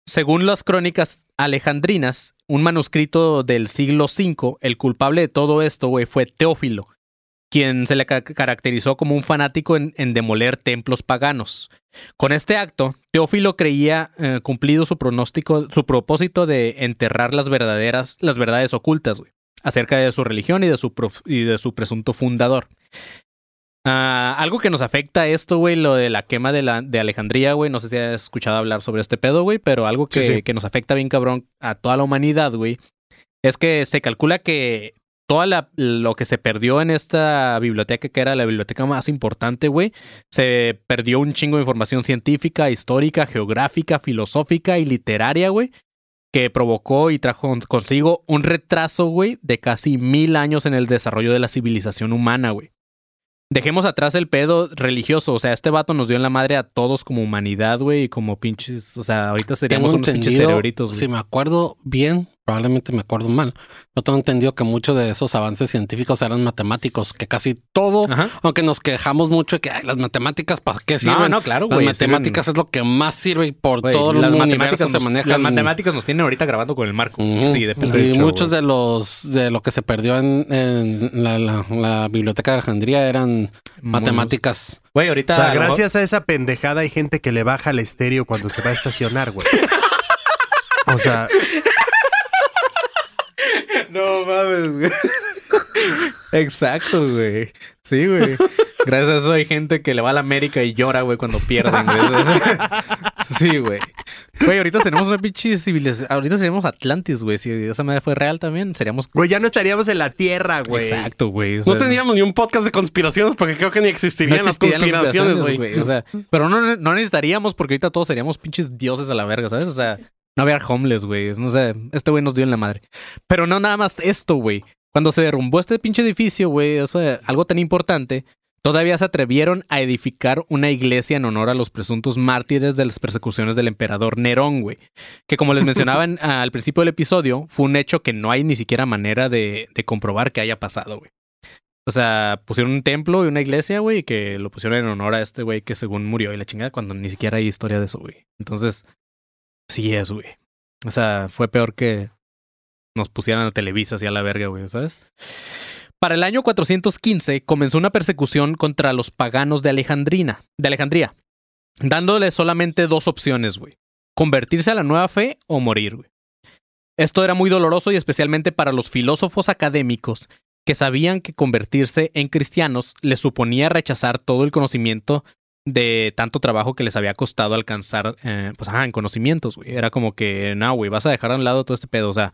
Según las crónicas alejandrinas, un manuscrito del siglo V, el culpable de todo esto, fue Teófilo, quien se le ca- caracterizó como un fanático en, en demoler templos paganos. Con este acto, Teófilo creía eh, cumplido su pronóstico, su propósito de enterrar las verdaderas, las verdades ocultas, güey, acerca de su religión y de su, y de su presunto fundador. Ah, algo que nos afecta esto, güey, lo de la quema de, la, de Alejandría, güey. No sé si has escuchado hablar sobre este pedo, güey, pero algo que, Sí, sí. que nos afecta bien cabrón a toda la humanidad, güey, es que se calcula que toda la, lo que se perdió en esta biblioteca, que era la biblioteca más importante, güey, se perdió un chingo de información científica, histórica, geográfica, filosófica y literaria, güey, que provocó y trajo consigo un retraso, güey, de casi mil años en el desarrollo de la civilización humana, güey. Dejemos atrás el pedo religioso. O sea, este vato nos dio en la madre a todos como humanidad, güey, y como pinches. O sea, ahorita seríamos unos pinches cerebritos, güey. si me acuerdo bien, probablemente me acuerdo mal. Yo tengo entendido que muchos de esos avances científicos eran matemáticos, que casi todo, Ajá. aunque nos quejamos mucho de que "Ay, las matemáticas, ¿para qué No, sirven? no, claro, las güey. matemáticas es lo que más sirve y por Güey, todo el las universo matemáticas se nos- maneja. Las matemáticas nos tienen ahorita grabando con el marco. Ujú. Sí, depende. De y hecho, muchos de los de lo que se perdió en, en la, la- la biblioteca de Alejandría eran matemáticas. Güey, ahorita. O sea, a lo mejor- gracias a esa pendejada hay gente que le baja el estéreo cuando se va a estacionar, güey. (laughs) O sea, No mames, güey. Exacto, güey. Sí, güey. Gracias a eso hay gente que le va a la América y llora, güey, cuando pierden, güey. Sí, güey. Güey, ahorita tenemos una pinche civilización. Ahorita seríamos Atlantis, güey. Si esa madre fue real también, seríamos. güey, ya no estaríamos en la tierra, güey. Exacto, güey. O No sea, teníamos ni un podcast de conspiraciones porque creo que ni existirían las existirían las conspiraciones, conspiraciones, güey. O sea, pero no, no necesitaríamos porque ahorita todos seríamos pinches dioses a la verga, ¿sabes? O sea, no había homeless, güey. No sé, este güey nos dio en la madre. Pero no nada más esto, güey. Cuando se derrumbó este pinche edificio, güey, o sea, algo tan importante, todavía se atrevieron a edificar una iglesia en honor a los presuntos mártires de las persecuciones del emperador Nerón, güey. Que como les mencionaba en- (laughs) al principio del episodio, fue un hecho que no hay ni siquiera manera de, de comprobar que haya pasado, güey. O sea, pusieron un templo y una iglesia, güey, y que lo pusieron en honor a este güey que según murió y la chingada cuando ni siquiera hay historia de eso, güey. Entonces, sí es, güey. O sea, fue peor que nos pusieran a Televisa así a la verga, güey, ¿sabes? Para el año 415 comenzó una persecución contra los paganos de Alejandrina, de Alejandría, dándole solamente dos opciones, güey. Convertirse a la nueva fe o morir, güey. Esto era muy doloroso y especialmente para los filósofos académicos que sabían que convertirse en cristianos les suponía rechazar todo el conocimiento de tanto trabajo que les había costado alcanzar, eh, pues, ajá, en conocimientos, güey. Era como que, no, güey, vas a dejar a un lado todo este pedo. O sea,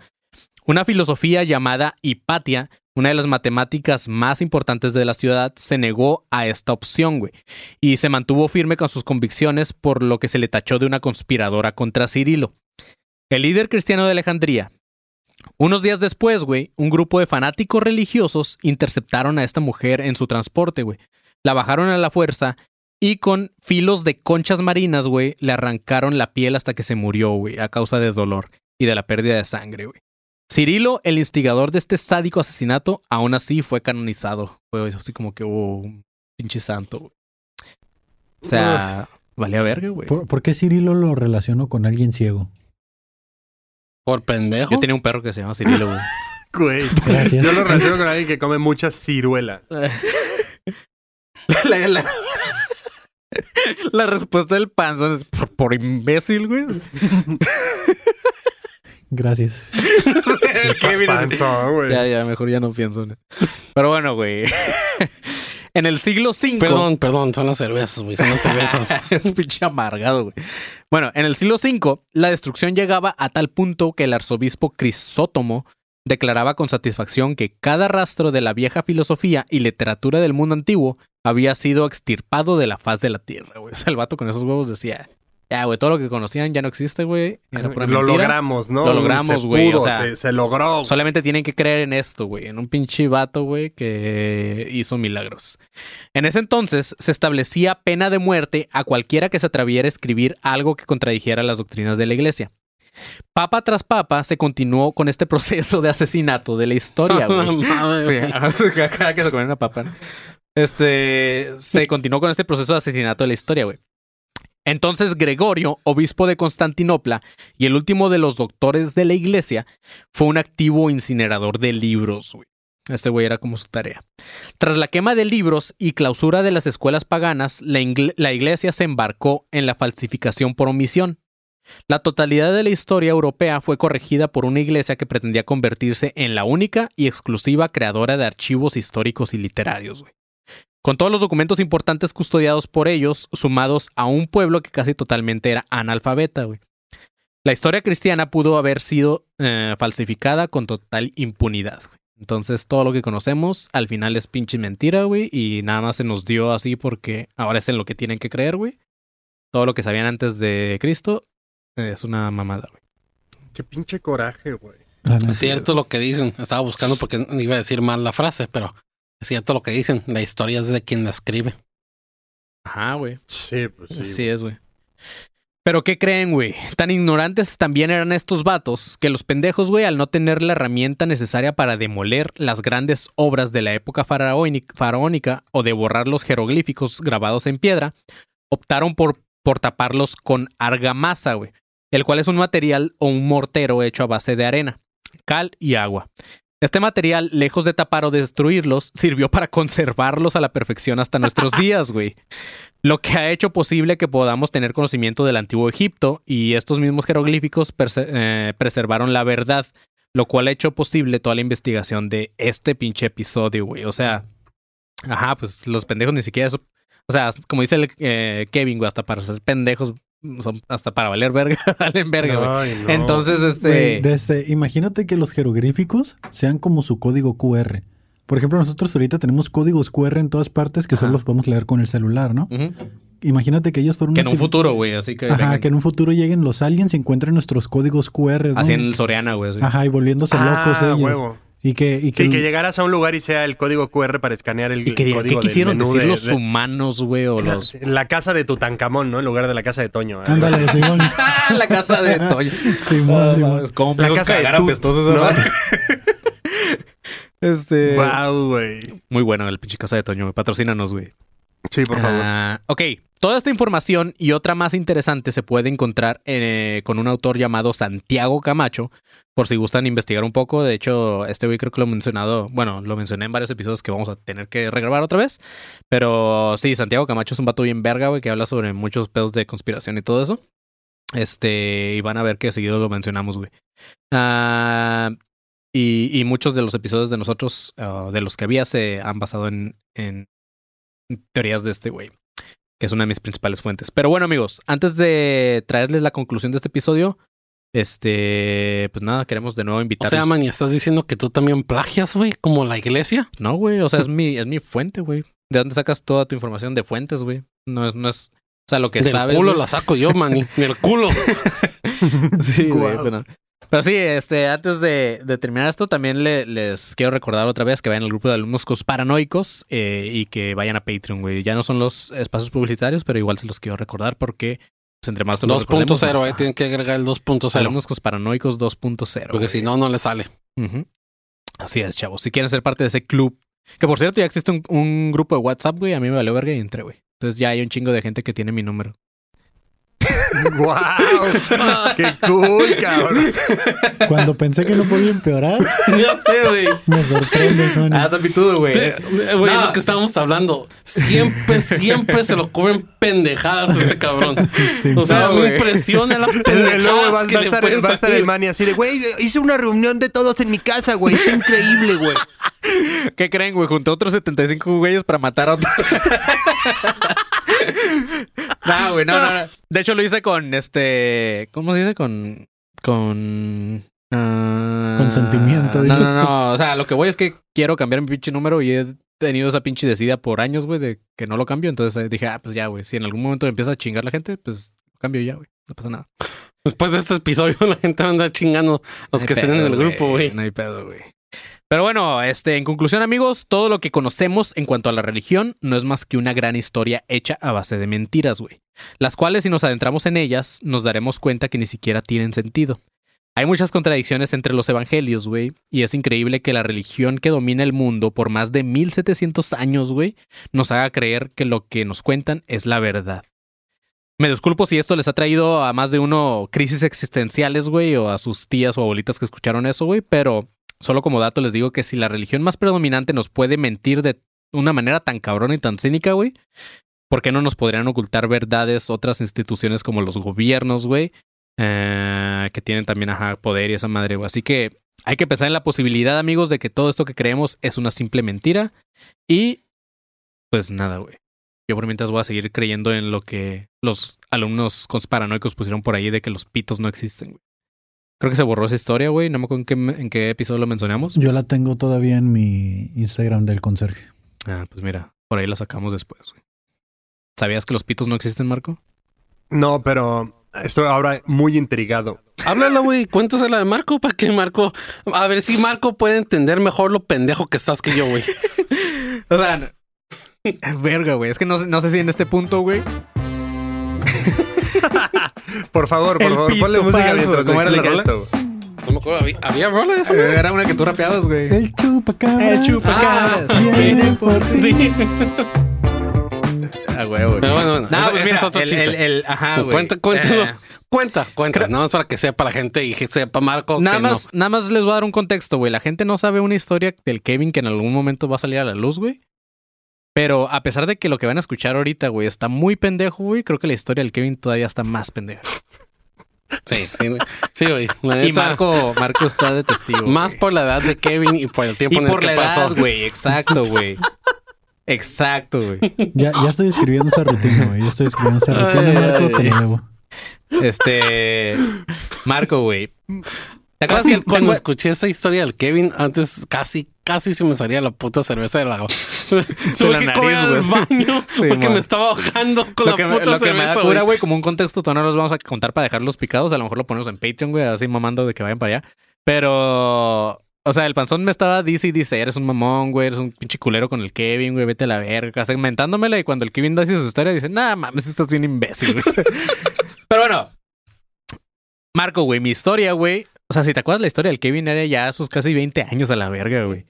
una filosofía llamada Hipatia, una de las matemáticas más importantes de la ciudad, se negó a esta opción, güey. Y se mantuvo firme con sus convicciones, por lo que se le tachó de una conspiradora contra Cirilo. El líder cristiano de Alejandría. Unos días después, güey, un grupo de fanáticos religiosos interceptaron a esta mujer en su transporte, güey. La bajaron a la fuerza y con filos de conchas marinas, güey, le arrancaron la piel hasta que se murió, güey, a causa de dolor y de la pérdida de sangre, güey. Cirilo, el instigador de este sádico asesinato, aún así fue canonizado. Fue así como que hubo un pinche santo, güey. O sea, valía verga, güey. ¿Por, por qué Cirilo lo relacionó con alguien ciego? Por pendejo. Yo tenía un perro que se llama Cirilo, güey. (laughs) Güey. Gracias. Yo lo relaciono con alguien que come mucha ciruela. (laughs) la, la- la respuesta del panzón es por, por imbécil, güey. Gracias. (laughs) El Kevin Panzón, güey. Ya, ya, mejor ya no pienso en Pero bueno, güey. (laughs) En el siglo V. Perdón, perdón, son las cervezas, güey. Son las cervezas. (laughs) es pinche amargado, güey. Bueno, en el siglo V, la destrucción llegaba a tal punto que el arzobispo Crisótomo declaraba con satisfacción que cada rastro de la vieja filosofía y literatura del mundo antiguo había sido extirpado de la faz de la tierra, güey. (laughs) O sea, el vato con esos huevos decía, ya, güey, todo lo que conocían ya no existe, güey. Lo mentira. logramos, ¿no? Lo logramos, Se güey, o sea, se, se logró. Solamente tienen que creer en esto, güey, en un pinche vato, güey, que hizo milagros. En ese entonces se establecía pena de muerte a cualquiera que se atreviera a escribir algo que contradijera las doctrinas de la iglesia. Papa tras papa se continuó con este (laughs) proceso de asesinato de la historia, (laughs) güey. Sí, cada que se comía una papa. ¿no? Este se (laughs) continuó con este proceso de asesinato de la historia, güey. Entonces Gregorio, obispo de Constantinopla y el último de los doctores de la iglesia, fue un activo incinerador de libros, güey. Este güey era como su tarea. Tras la quema de libros y clausura de las escuelas paganas, la, iglesia se embarcó en la falsificación por omisión. La totalidad de la historia europea fue corregida por una iglesia que pretendía convertirse en la única y exclusiva creadora de archivos históricos y literarios, güey. Con todos los documentos importantes custodiados por ellos, sumados a un pueblo que casi totalmente era analfabeta, güey. La historia cristiana pudo haber sido eh, falsificada con total impunidad, güey. Entonces, todo lo que conocemos al final es pinche mentira, güey, y nada más se nos dio así porque ahora es en lo que tienen que creer, güey. Todo lo que sabían antes de Cristo eh, es una mamada, güey. Qué pinche coraje, güey. Cierto lo que dicen. Estaba buscando porque iba a decir mal la frase, pero es cierto lo que dicen. La historia es de quien la escribe. Ajá, güey. Sí, pues sí. Así es, güey. Pero ¿qué creen, güey? Tan ignorantes también eran estos vatos que los pendejos, güey, al no tener la herramienta necesaria para demoler las grandes obras de la época faraónic- faraónica o de borrar los jeroglíficos grabados en piedra, optaron por, por taparlos con argamasa, güey, el cual es un material o un mortero hecho a base de arena, cal y agua. Este material, lejos de tapar o destruirlos, sirvió para conservarlos a la perfección hasta nuestros (laughs) días, güey. Lo que ha hecho posible que podamos tener conocimiento del antiguo Egipto y estos mismos jeroglíficos eh, preservaron la verdad, lo cual ha hecho posible toda la investigación de este pinche episodio, güey. O sea, ajá, pues los pendejos ni siquiera... sup- O sea, como dice el, eh, Kevin, güey, hasta para ser pendejos, son hasta para valer verga, (laughs) valen verga, güey. No. Entonces, este... Desde- imagínate que los jeroglíficos sean como su código QR. Por ejemplo, nosotros ahorita tenemos códigos QR en todas partes que Ajá. solo los podemos leer con el celular, ¿no? Imagínate que ellos fueron Que en un futuro, güey, así que... Ajá, vengan- que en un futuro lleguen los aliens y encuentren nuestros códigos QR. ¿no? Así en el Soriana, güey. así. Ajá, y volviéndose locos Ah, ellos. huevo. Y que, y que, Sí, que llegaras a un lugar y sea el código QR para escanear el Y que ¿qué código del quisieron menú decir de- los de- humanos, güey? O los... La casa de Tutankamón, ¿no? En lugar de la casa de Toño. ¿eh? Ándale, Simón. (laughs) la casa de Toño. (laughs) Simón, Simón. ¿Cómo La casa de cagar esa ¿no? (laughs) Este... Wow, güey. Muy bueno el pinche casa de Toño, güey. Patrocínanos, güey. Sí, por favor. Ah, ok, toda esta información y otra más interesante se puede encontrar eh, con un autor llamado Santiago Camacho, por si gustan investigar un poco. De hecho, este güey creo que lo he mencionado, bueno, lo mencioné en varios episodios que vamos a tener que regrabar otra vez. Pero sí, Santiago Camacho es un vato bien verga, güey, que habla sobre muchos pedos de conspiración y todo eso. Este, y van a ver que seguido lo mencionamos, güey. Ah, y, muchos de los episodios de nosotros, ah, de los que había, se han basado en, en teorías de este güey, que es una de mis principales fuentes. Pero bueno, amigos, antes de traerles la conclusión de este episodio, este, pues nada, queremos de nuevo O invitarlos. sea, man, ¿y estás diciendo que tú también plagias, güey? Como la iglesia. No, güey, o sea, es mi, es mi fuente, güey. ¿De dónde sacas toda tu información de fuentes, güey? No es, no es, o sea, lo que Del sabes. culo güey. la saco yo, man. (laughs) Del culo. (laughs) Sí, güey, pero, pero sí, este, antes de, de terminar esto, también le- les quiero recordar otra vez que vayan al grupo de alumnos paranoicos eh, y que vayan a Patreon, güey. Ya no son los espacios publicitarios, pero igual se los quiero recordar porque pues, entre más se los recordemos, 2.0, más- eh. Tienen que agregar el 2.0. Alumnos paranoicos 2.0. Porque si no, no le sale. Así es, chavos. Si quieren ser parte de ese club, que por cierto ya existe un, un grupo de WhatsApp, güey, a mí me valió verga y entré, güey. Entonces ya hay un chingo de gente que tiene mi número. (laughs) ¡Wow! ¡Qué cool, cabrón! Cuando pensé que no podía empeorar, ya sé, güey. me sorprende, Sony. Ah, todo, güey. Güey, No. lo que estábamos hablando. Siempre, siempre se lo comen pendejadas a este cabrón. Sí, O sea, No, me impresiona las (laughs) el luego pendejadas va, que va a le estar, pueden va a estar el salir. mani así de, güey, hice una reunión de todos en mi casa, güey. Está increíble, güey. ¿Qué creen, güey? Junté otros 75 güeyes para matar a otros. (laughs) no, güey, no, no, no. (laughs) De hecho, lo hice con este. ¿Cómo se dice? Con. Con. ah, Consentimiento, No, no, no. O sea, lo que voy es que quiero cambiar mi pinche número y he tenido esa pinche decida por años, güey, de que no lo cambio. Entonces eh, dije, ah, pues ya, güey. Si en algún momento empieza a chingar la gente, pues lo cambio ya, güey. No pasa nada. Después de este episodio, (laughs) la gente anda chingando los No que estén en el grupo, güey. No hay pedo, güey. Pero bueno, este, en conclusión, amigos, todo lo que conocemos en cuanto a la religión no es más que una gran historia hecha a base de mentiras, güey. Las cuales, si nos adentramos en ellas, nos daremos cuenta que ni siquiera tienen sentido. Hay muchas contradicciones entre los evangelios, güey, y es increíble que la religión que domina el mundo por más de 1700 años, güey, nos haga creer que lo que nos cuentan es la verdad. Me disculpo si esto les ha traído a más de uno crisis existenciales, güey, o a sus tías o abuelitas que escucharon eso, güey, pero solo como dato les digo que si la religión más predominante nos puede mentir de una manera tan cabrona y tan cínica, güey, ¿por qué no nos podrían ocultar verdades otras instituciones como los gobiernos, güey? Eh, que tienen también, ajá, poder y esa madre, güey. Así que hay que pensar en la posibilidad, amigos, de que todo esto que creemos es una simple mentira. Y, pues nada, güey. Yo por mientras voy a seguir creyendo en lo que los alumnos conspiranoicos pusieron por ahí de que los pitos no existen, güey. Creo que se borró esa historia, güey. No me acuerdo en qué, en qué episodio lo mencionamos. Yo la tengo todavía en mi Instagram del conserje. Ah, pues mira, por ahí la sacamos después, güey. ¿Sabías que los pitos no existen, Marco? No, pero estoy ahora muy intrigado. Háblalo, güey. Cuéntasela de Marco para que Marco. A ver si Marco puede entender mejor lo pendejo que estás que yo, güey. (laughs) O sea, verga, güey. Es que no, sé- no sé si en este punto, güey. (laughs) Por favor, por El favor, ponle música falso. mientras ¿Cómo era la rola? esto. No me acuerdo. ¿Había, había rola de eso, güey? Era una que tú rapeabas, güey. El chupacabras. El chupacabras. Ah, Viene por ti. (laughs) Ah, güey, güey. Pero bueno, bueno. No, pues ese mira, es otro el, chiste. el- el- ajá, güey. Cuenta, cuéntalo. Eh, Cuenta, cuenta. Creo- Nada más para que sepa la gente y que sepa Marco. nada que más, nada más les voy a dar un contexto, güey. La gente no sabe una historia del Kevin que en algún momento va a salir a la luz, güey. Pero a pesar de que lo que van a escuchar ahorita, güey, está muy pendejo, güey, creo que la historia del Kevin todavía está más pendeja. Sí, sí, güey. Sí, güey. Y Marco, Marco está de testigo. Más güey. por la edad de Kevin y por el tiempo y en el por que la pasó. edad, güey. Exacto, güey. Exacto, güey. Ya, ya estoy escribiendo esa rutina, güey. Ya estoy escribiendo esa rutina, Ay, Marco, ay, te lo debo. Este. Marco, güey. ¿Te acuerdas Casi que cuando te- escuché esa historia del Kevin, antes casi, casi se me salía la puta cerveza de la (laughs) Tuve la que nariz, correr al güey. baño (laughs) Sí, porque man. me estaba ahogando con lo la que, me, puta lo que me cerveza, da cura, güey, como un contexto, todavía no los vamos a contar para dejarlos picados. A lo mejor lo ponemos en Patreon, güey, así mamando de que vayan para allá. Pero, o sea, el panzón me estaba dice y dice, eres un mamón, güey, eres un pinche culero con el Kevin, güey, vete a la verga, segmentándomela. Y cuando el Kevin dice su historia, dice, nah, mames, estás bien imbécil, güey. (laughs) Pero bueno, Marco, güey, mi historia, güey. O sea, si te acuerdas la historia del Kevin, era ya sus casi 20 años a la verga, güey.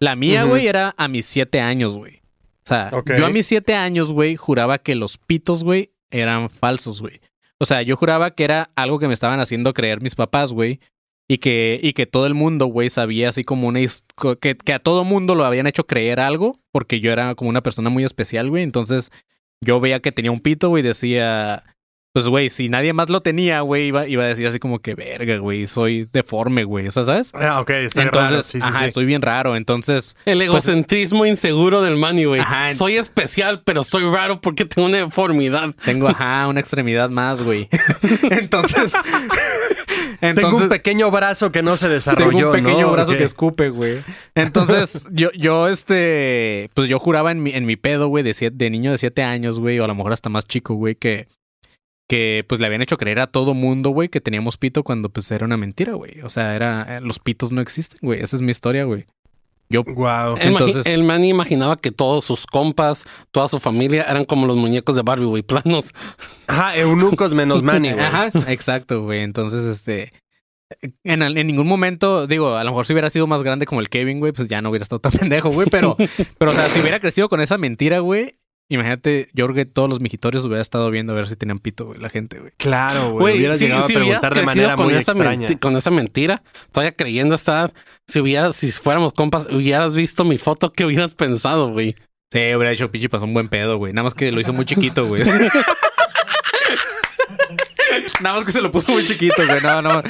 La mía, güey, era a mis 7 años, güey. O sea, yo a mis siete años, güey, juraba que los pitos, güey, eran falsos, güey. O sea, yo juraba que era algo que me estaban haciendo creer mis papás, güey. Y que, y que todo el mundo, güey, sabía así como una... Que, que a todo mundo lo habían hecho creer algo, porque yo era como una persona muy especial, güey. Entonces, yo veía que tenía un pito, güey, y decía... Pues, güey, si nadie más lo tenía, güey, iba, iba a decir así como que, verga, güey, soy deforme, güey. O sea, ¿sabes? Ah, ok, está Entonces, raro. Sí, sí, ajá, sí. estoy bien raro. Entonces, El egocentrismo inseguro del Manny, güey. Ajá. Soy especial, pero soy raro porque tengo una deformidad. Tengo, ajá, una extremidad más, güey. (laughs) Entonces. Tengo un pequeño brazo que no se desarrolló, tengo un pequeño ¿no? brazo que escupe, güey. Entonces, (laughs) yo, yo, este. Pues yo juraba en mi, en mi pedo, güey, de, siete- de niño de siete años, güey, o a lo mejor hasta más chico, güey, que. Que pues le habían hecho creer a todo mundo, güey, que teníamos pito cuando pues era una mentira, güey. O sea, era. eh, Los pitos no existen, güey. Esa es mi historia, güey. Yo. Wow. Entonces- el Manny imaginaba que todos sus compas, toda su familia eran como los muñecos de Barbie, güey, (laughs) planos. Ajá, eunucos menos Manny, güey. Ajá, exacto, güey. Entonces, este. En, en ningún momento, digo, a lo mejor si hubiera sido más grande como el Kevin, güey, pues ya no hubiera estado tan (laughs) pendejo, güey. Pero, pero, o sea, si hubiera crecido con esa mentira, güey, imagínate, yo creo que todos los mijitorios hubiera estado viendo a ver si tenían pito, güey, la gente, güey. Claro, güey. Hubieras si, llegado a preguntar de manera con muy esa, extraña. con esa mentira, todavía creyendo esta edad, si hubiera, si fuéramos compas, hubieras visto mi foto, ¿qué hubieras pensado, güey? Sí, hubiera hecho pinche pasó un buen pedo, güey. Nada más que lo hizo muy chiquito, güey. (laughs) Nada más que se lo puso muy chiquito, güey. No, no.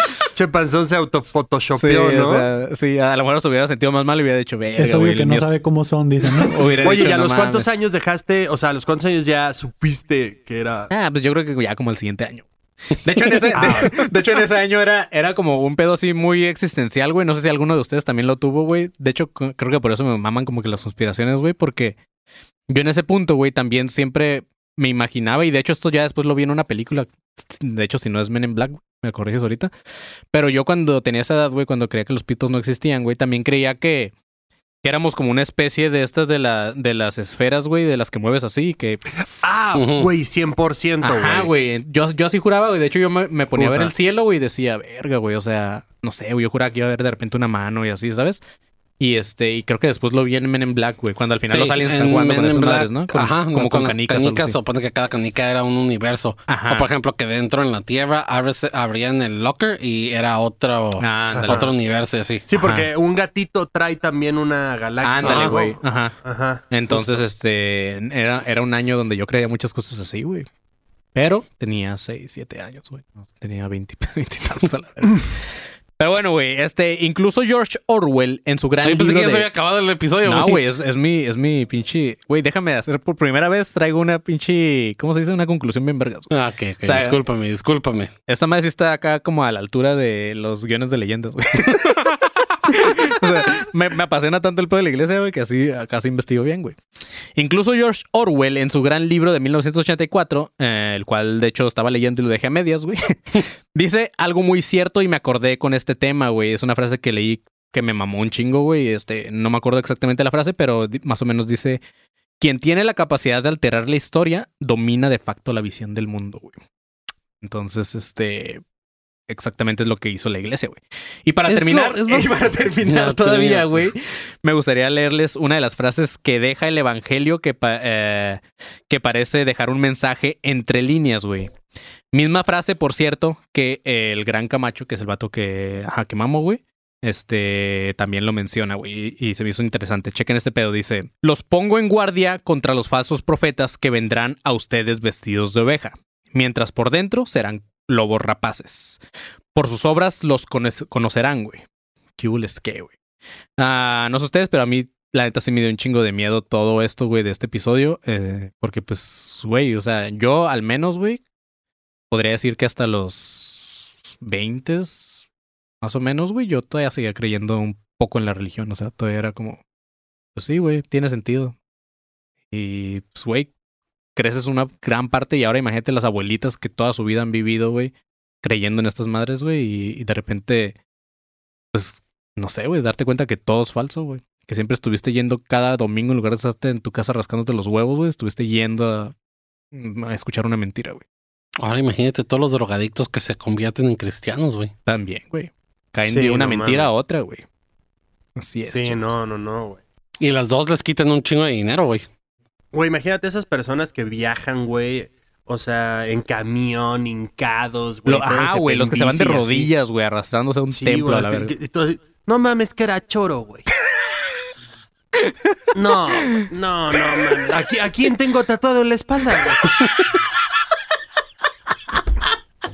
Che Panzón se Sí, autophotoshopeó, ¿no? o sea, sí, a lo mejor se hubiera sentido más mal y hubiera dicho, verga, Es obvio güey, que no mío- sabe cómo son, dicen, ¿no? (laughs) Oye, dicho, ¿y a "No los cuántos mames". años dejaste? O sea, ¿a los cuántos años ya supiste que era. Ah, pues yo creo que ya como el siguiente año. De hecho, en (laughs) ese, Ah. de, de hecho, en ese año era, era como un pedo así muy existencial, güey. No sé si alguno de ustedes también lo tuvo, güey. De hecho, creo que por eso me maman como que las conspiraciones, güey, porque yo en ese punto, güey, también siempre me imaginaba, y de hecho esto ya después lo vi en una película. De hecho, si no es Men in Black, me corriges ahorita. Pero yo cuando tenía esa edad, güey, cuando creía que los pitos no existían, güey, también creía que, que éramos como una especie de estas de, la, de las esferas, güey, de las que mueves así, que Ah, güey, 100%, güey. Ajá, güey. Yo, yo así juraba, güey. De hecho, yo me, me ponía a ver el cielo, güey, y decía, verga, güey. O sea, no sé, güey. Yo juraba que iba a ver de repente una mano y así, ¿sabes? Y este, y creo que después lo vi en Men in Black, güey. Cuando al final Sí, los aliens en están jugando Men con in esas Black, madres, ¿no? Con- Ajá, como con las canicas. canicas. Supone que cada canica era un universo. Ajá. O por ejemplo, que dentro en la Tierra abres- abrían el locker y era otro, Ah, otro universo y así. Sí, Ajá. porque un gatito trae también una galaxia. Ándale, güey. Ajá. Ajá. Entonces, este, era, era un año donde yo creía muchas cosas así, güey. Pero tenía 6, 7 años, güey. Tenía 20, 20 (laughs) y tantos a la verga. Pero bueno, güey, este, incluso George Orwell en su gran Yo pensé que libro ya de... se había acabado el episodio, No, güey, es, es mi, es mi pinche. Güey, déjame hacer por primera vez. Traigo una pinche. ¿Cómo se dice? Una conclusión bien vergas. Ah, ok, ok. O sea, discúlpame, discúlpame. Esta madre sí está acá como a la altura de los guiones de leyendas, güey. (laughs) me, apasiona tanto el pedo de la iglesia, güey, que así sí investigo bien, güey. Incluso George Orwell, en su gran libro de 1984, eh, el cual de hecho estaba leyendo y lo dejé a medias, güey, (laughs) dice algo muy cierto y me acordé con este tema, güey. Es una frase que leí que me mamó un chingo, güey. Este, no me acuerdo exactamente la frase, pero más o menos dice: Quien tiene la capacidad de alterar la historia domina de facto la visión del mundo, güey. Entonces, este. Exactamente es lo que hizo la iglesia, güey. Y para Es terminar, lo- más- (laughs) y para terminar (laughs) No, todavía, güey, me gustaría leerles una de las frases que deja el evangelio que, pa- eh, que parece dejar un mensaje entre líneas, güey. Misma frase, por cierto, que el gran Camacho, que es el vato que, ajá, que mamo, güey, este también lo menciona, güey, y, y se me hizo interesante. Chequen este pedo, dice: Los pongo en guardia contra los falsos profetas que vendrán a ustedes vestidos de oveja, mientras por dentro serán lobos rapaces. Por sus obras los conoce- conocerán, güey. ¿Qué les qué, güey? Ah, no sé ustedes, pero a mí la neta sí me dio un chingo de miedo todo esto, güey, de este episodio. eh, porque, pues, güey, o sea, yo al menos, güey, podría decir que hasta los 20, más o menos, güey, yo todavía seguía creyendo un poco en la religión. O sea, todavía era como, pues sí, güey, tiene sentido. Y, pues, güey, creces una gran parte y ahora imagínate las abuelitas que toda su vida han vivido, güey, creyendo en estas madres, güey, y, y de repente, pues, no sé, güey, darte cuenta que todo es falso, güey. Que siempre estuviste yendo cada domingo en lugar de estarte en tu casa rascándote los huevos, güey, estuviste yendo a, a escuchar una mentira, güey. Ahora imagínate todos los drogadictos que se convierten en cristianos, güey. También, güey. Caen Sí, de una no mentira mames. a otra, güey. Así es. Sí, no, no, no, güey. Y las dos les quitan un chingo de dinero, güey. Güey, imagínate esas personas que viajan, güey. O sea, en camión, hincados, güey. Lo- ah, güey, los que se van de rodillas, güey, arrastrándose a un Sí, templo güey, a la es que- verga. que- entonces, no mames, que era choro, güey. (laughs) No, no, no, mames. Aquí, ¿A quién tengo tatuado en la espalda, güey?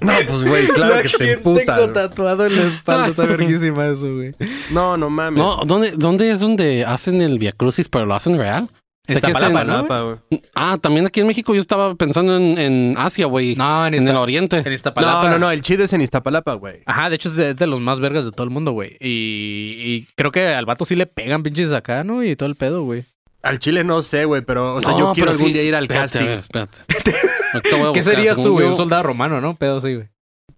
No, pues, güey, claro que te emputas. güey. tatuado en la espalda, está verguísima eso, güey. No, no mames. No, ¿dónde, ¿dónde es donde hacen el Via Crucis, pero lo hacen real? Sé que es Iztapalapa, en- ¿no? Iztapalapa, güey. Ah, también aquí en México yo estaba pensando en, en Asia, güey. No, en, en el oriente. en Iztapalapa. No, no, no, el chido es en Iztapalapa, güey. Ajá, de hecho es de, es de los más vergas de todo el mundo, güey. Y, y creo que al vato sí le pegan pinches acá, ¿no? Y todo el pedo, güey. Al Chile no sé, güey, pero, o sea, No, yo quiero pero algún sí. día ir al Espérate, a casting. ver, espérate. (laughs) ¿Qué serías tú, güey? Un soldado romano, ¿no? Pedo sí, güey.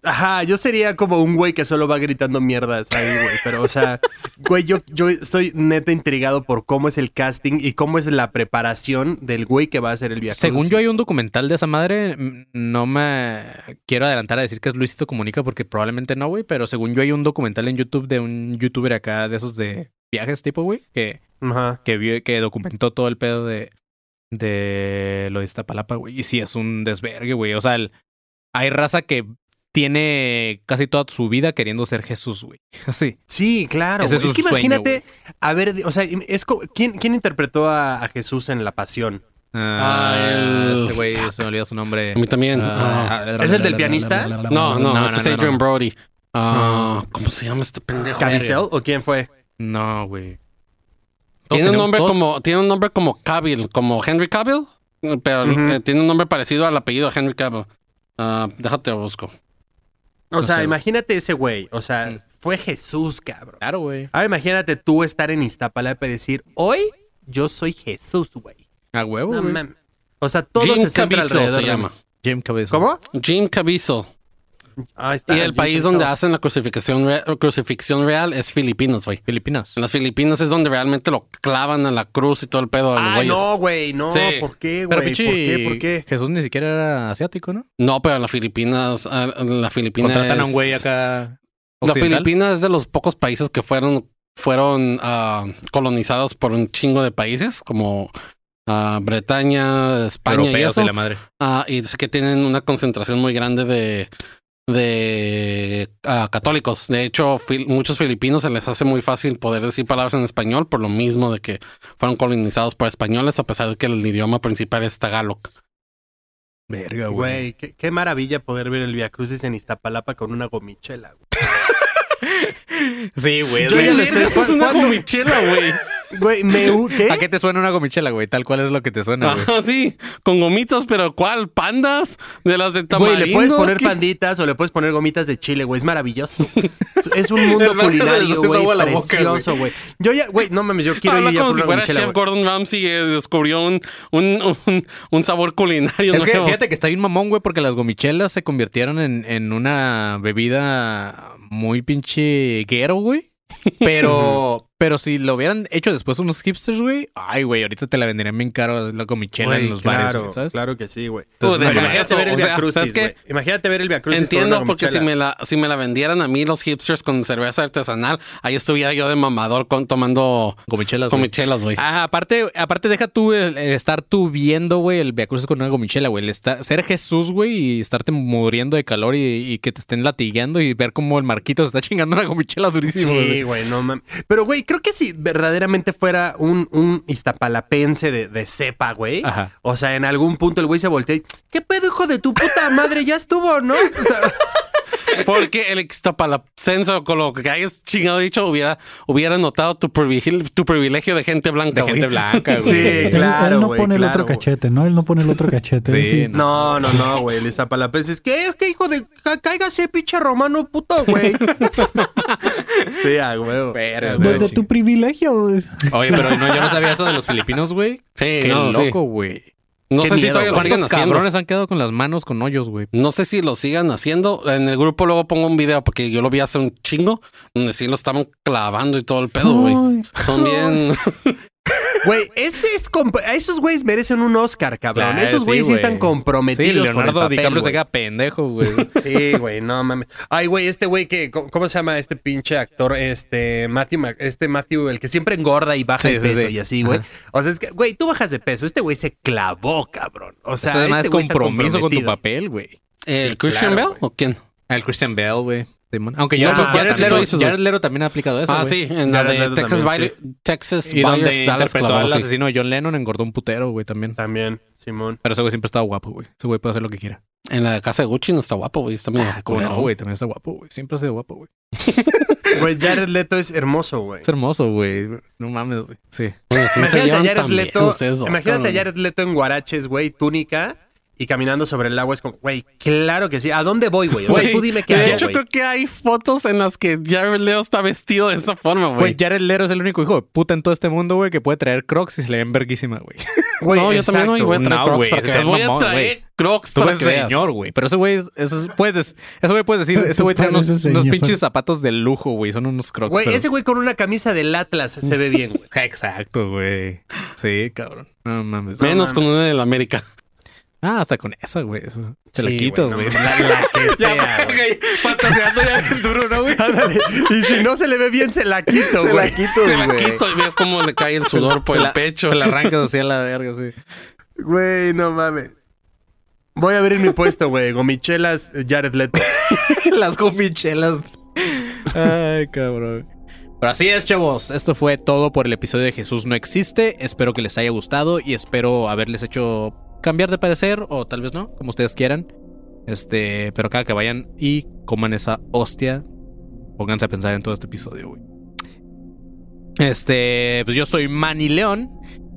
Ajá, yo sería como un güey que solo va gritando mierdas ahí, güey. Pero, o sea, (laughs) güey, yo, yo estoy neta intrigado por cómo es el casting y cómo es la preparación del güey que va a hacer el viaje. Según yo hay un documental de esa madre, no me quiero adelantar a decir que es Luisito Comunica porque probablemente no, güey, pero según yo hay un documental en YouTube de un youtuber acá de esos de viajes tipo, güey, que, Ajá. que vio que documentó todo el pedo de de lo de Iztapalapa, güey, y sí es un desvergue, güey, o sea, el- hay raza que tiene casi toda su vida queriendo ser Jesús, güey. (laughs) Así. Sí, claro. Ese es Es, que su sueño, imagínate, a ver, o sea, es ¿quién, quién interpretó a, a Jesús en La Pasión? Ah, el- este güey se me olvidó su nombre. A mí también. Ah, ¿Es el del pianista? No, no, No, ese no, es no, Adrian no. Brody. Ah, ¿Cómo se llama este pendejo? ¿Cabicel o quién fue? No, güey. Tiene un nombre todos- como, tiene un nombre como Cavill, como Henry Cavill, pero Ujú. eh, tiene un nombre parecido al apellido de Henry Cavill. Ah, déjate lo busco. O No sea, imagínate ese güey. O sea, Mm. fue Jesús, cabrón. Claro, güey. Ahora imagínate tú estar en Iztapalapa y decir, hoy yo soy Jesús, güey. A huevo, No güey. mames. O sea, todo Jim se centra Caviezel alrededor se de- llama. Jim Caviezel. ¿Cómo? Jim Caviezel. Ah, está, Y el país donde hacen la crucifixión, re- crucifixión real es Filipinas, güey. Filipinas. En las Filipinas es donde realmente lo clavan a la cruz y todo el pedo Ah, no, güey, no. Sí. ¿Por qué, güey? ¿Por qué? ¿Por qué? Jesús ni siquiera era asiático, ¿no? No, pero en las Filipinas, en la Filipina Contratan a un güey acá. La occidental. Filipinas es de los pocos países que fueron, fueron ah, colonizados por un chingo de países, como ah, Bretaña, España y Europeos eso. y la madre. Ah, y que tienen una concentración muy grande de, de católicos. De hecho, fil- muchos filipinos se les hace muy fácil poder decir palabras en español por lo mismo de que fueron colonizados por españoles, a pesar de que el idioma principal es tagalog. Verga, Güey, qué, qué maravilla poder ver el Via Crucis en Iztapalapa con una gomichela, güey. (laughs) Sí, güey. es una gomichela, güey. Güey, me... u- ¿Qué? ¿A qué te suena una gomichela, güey? Tal cual es lo que te suena, güey. Ajá, (laughs) sí, con gomitas, pero ¿cuál? ¿Pandas? ¿De las de Güey, tamarindo? le puedes poner ¿Qué? panditas o le puedes poner gomitas de chile, güey. Es maravilloso. (laughs) Es- un mundo culinario, güey. Precioso, güey. Yo ya, güey, no mames, yo quiero Habla ir ya como por si una fuera gomichela, Chef güey. Gordon Ramsay y descubrió un, un, un, un sabor culinario Es que fíjate que está bien mamón, güey, porque las gomichelas se convirtieron en, en una bebida muy pinche guero, güey. Pero, pero si lo hubieran hecho después unos hipsters, güey, ay, güey, ahorita te la venderían bien caro la gomichela Güey, en los bares, claro, güey, ¿sabes? Claro que sí, güey. Entonces, Imagínate imagínate ver o sea, Crucis, ¿sabes qué? güey. Imagínate ver el Via Crucis Entiendo, con una porque si me, la, si me la vendieran a mí los hipsters con cerveza artesanal, ahí estuviera yo de mamador con, tomando Gomichelas, güey. gomichelas, güey. Ah, aparte, aparte deja tú el, el estar tú viendo, güey, el Via Crucis con una gomichela, güey. El estar- ser Jesús, güey, y estarte muriendo de calor y, y que te estén latigando y ver cómo el Marquito se está chingando una gomichela durísimo, Sí, güey. güey, no mames. Pero, güey, creo que si verdaderamente fuera un, un iztapalapense de, de cepa, güey. Ajá. O sea, en algún punto el güey se voltea y, ¿qué pedo, hijo de tu puta madre? Ya estuvo, ¿no? O sea, Porque el extapalacense, con lo que hayas chingado dicho, hubiera, hubiera notado tu privilegio, tu privilegio de gente blanca, De güey. gente blanca, güey. Sí, Él, claro, él no güey, pone el otro güey. cachete, ¿no? Él no pone el otro cachete. él Sí, sí. no, no, no, güey. El iztapalapense es, ¿qué? ¿Qué hijo de... Cáigase, pinche romano puto, güey. (laughs) sí, a huevo. Güey. huevo. Desde tu privilegio. Oye, pero no, yo no sabía eso de los filipinos, güey. Sí, Qué no, loco, güey. No Qué sé si todavía lo ¿Cuántos sigan haciendo. cabrones han quedado con las manos con hoyos, güey? No sé si lo sigan haciendo. En el grupo luego pongo un video porque yo lo vi hace un chingo, donde sí lo estaban clavando y todo el pedo, güey. Son bien. (laughs) Güey, ese es esos güeyes merecen un Oscar, cabrón. Claro, esos güeyes sí, güey. están comprometidos Sí, con el Leonardo papel, DiCaprio se queda pendejo, güey. (laughs) Sí, güey, no mames. Ay, güey, este güey que, ¿cómo se llama este pinche actor? Este Matthew, este Matthew, el que siempre engorda y baja Sí, de peso sí. y así, güey. O sea, es que, güey, tú bajas de peso. Este güey se clavó, cabrón. O sea, Eso además este es compromiso con tu papel, güey. ¿El Sí, Christian claro, Bell o quién? El Christian Bell, güey. Simón. Aunque Jared, no, Jared Leto también ha aplicado eso, ah, sí, en la de Texas, también, Texas Y donde Dallas interpretó clavó, al sí. asesino de John Lennon, engordó un putero, güey, también. También, Simón. Pero ese güey siempre estaba guapo, güey. Ese güey puede hacer lo que quiera. En la de casa de Gucci no está guapo, güey. Está medio Ah, no, güey. También está guapo, güey. Siempre ha sido guapo, güey. (laughs) Güey, Jared Leto es hermoso, güey. Es hermoso, güey. No mames, güey. Sí. Güey, sí Imagínate a Jared Leto. Imagínate a. Jared Leto en guaraches, güey, túnica y caminando sobre el agua. Es como, güey, claro que sí. ¿A dónde voy, güey? O sea, tú dime qué De hago, hecho, güey. creo que hay fotos en las que Jared Leo está vestido de esa forma, Güey, güey. Jared Leto es el único hijo de puta en todo este mundo, güey, que puede traer crocs y se le ven verguísima, güey. (laughs) Güey, no, yo también no, voy a traer No, crocs güey, para que. Voy a mamón, traer güey. crocs Tú para eres que veas. señor, güey. Pero ese güey, eso es- puedes, des- ese güey puedes decir, (laughs) ese güey trae unos, unos pinches zapatos de lujo, güey. Son unos crocs. Güey, pero- ese güey con una camisa del Atlas se ve bien, güey. (laughs) Exacto, güey. Sí, cabrón. No mames. Menos con una de la América. Ah, hasta con esa, güey. Eso- Te la Sí, quitas, no güey. mames, la, la que (laughs) sea, güey. Fantaseando ya en duro, ¿no, güey? Ándale. Y si no se le ve bien, se la quito, Se güey. la quito, Se la güey. quito y veo cómo le cae el sudor por Se el la- pecho. Se la arrancas así a la verga, sí. Güey, no mames. Voy a abrir mi puesto, güey. Gomichelas, eh, Jared Leto. (laughs) Las gomichelas. Ay, cabrón. Pero así es, chavos. Esto fue todo por el episodio de Jesús no existe. Espero que les haya gustado y espero haberles hecho cambiar de parecer o tal vez no, como ustedes quieran. Este, pero cada que vayan y coman esa hostia, pónganse a pensar en todo este episodio, güey. Este, pues yo soy Manny León.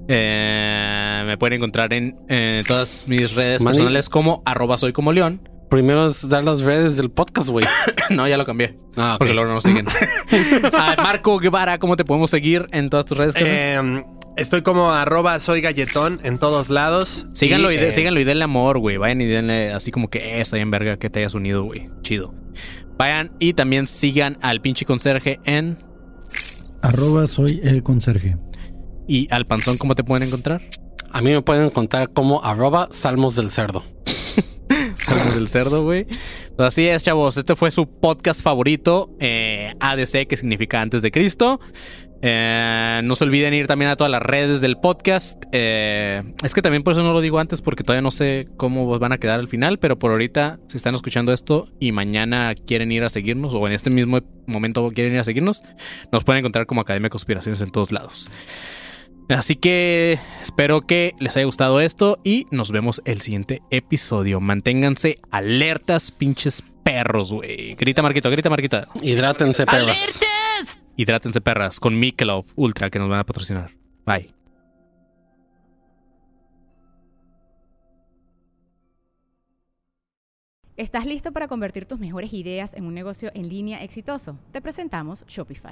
Eh, me pueden encontrar en, en todas mis redes Manny. personales como arroba soy como León. Primero es dar las redes del podcast, güey. (coughs) no, ya lo cambié. Ah. Porque luego no nos siguen. (laughs) Ah, Marco Guevara, ¿cómo te podemos seguir en todas tus redes? Eh, estoy como arroba soy galletón en todos lados. síganlo, y, de- eh, síganlo y denle amor, güey. Vayan y denle así como que eh, está bien verga que te hayas unido, güey. Chido. Vayan y también sigan al pinche conserje en... Arroba soy el conserje. Y al panzón, ¿cómo te pueden encontrar? A mí me pueden encontrar como arroba salmos del cerdo. (laughs) Salmos del cerdo, güey. Pues así es, chavos. Este fue su podcast favorito, eh, ADC, que significa antes de Cristo. Eh, no se olviden ir también a todas las redes del podcast. Eh, es que también por eso no lo digo antes, porque todavía no sé cómo van a quedar al final. Pero por ahorita, si están escuchando esto y mañana quieren ir a seguirnos, o en este mismo momento quieren ir a seguirnos, nos pueden encontrar como Academia de Conspiraciones en todos lados. Así que espero que les haya gustado esto y nos vemos el siguiente episodio. Manténganse alertas, pinches perros, güey. Grita, Marquito, grita, Marquita. Hidrátense, perras. Hidrátense, perras, con Michelob Ultra que nos van a patrocinar. Bye. ¿Estás listo para convertir tus mejores ideas en un negocio en línea exitoso? Te presentamos Shopify.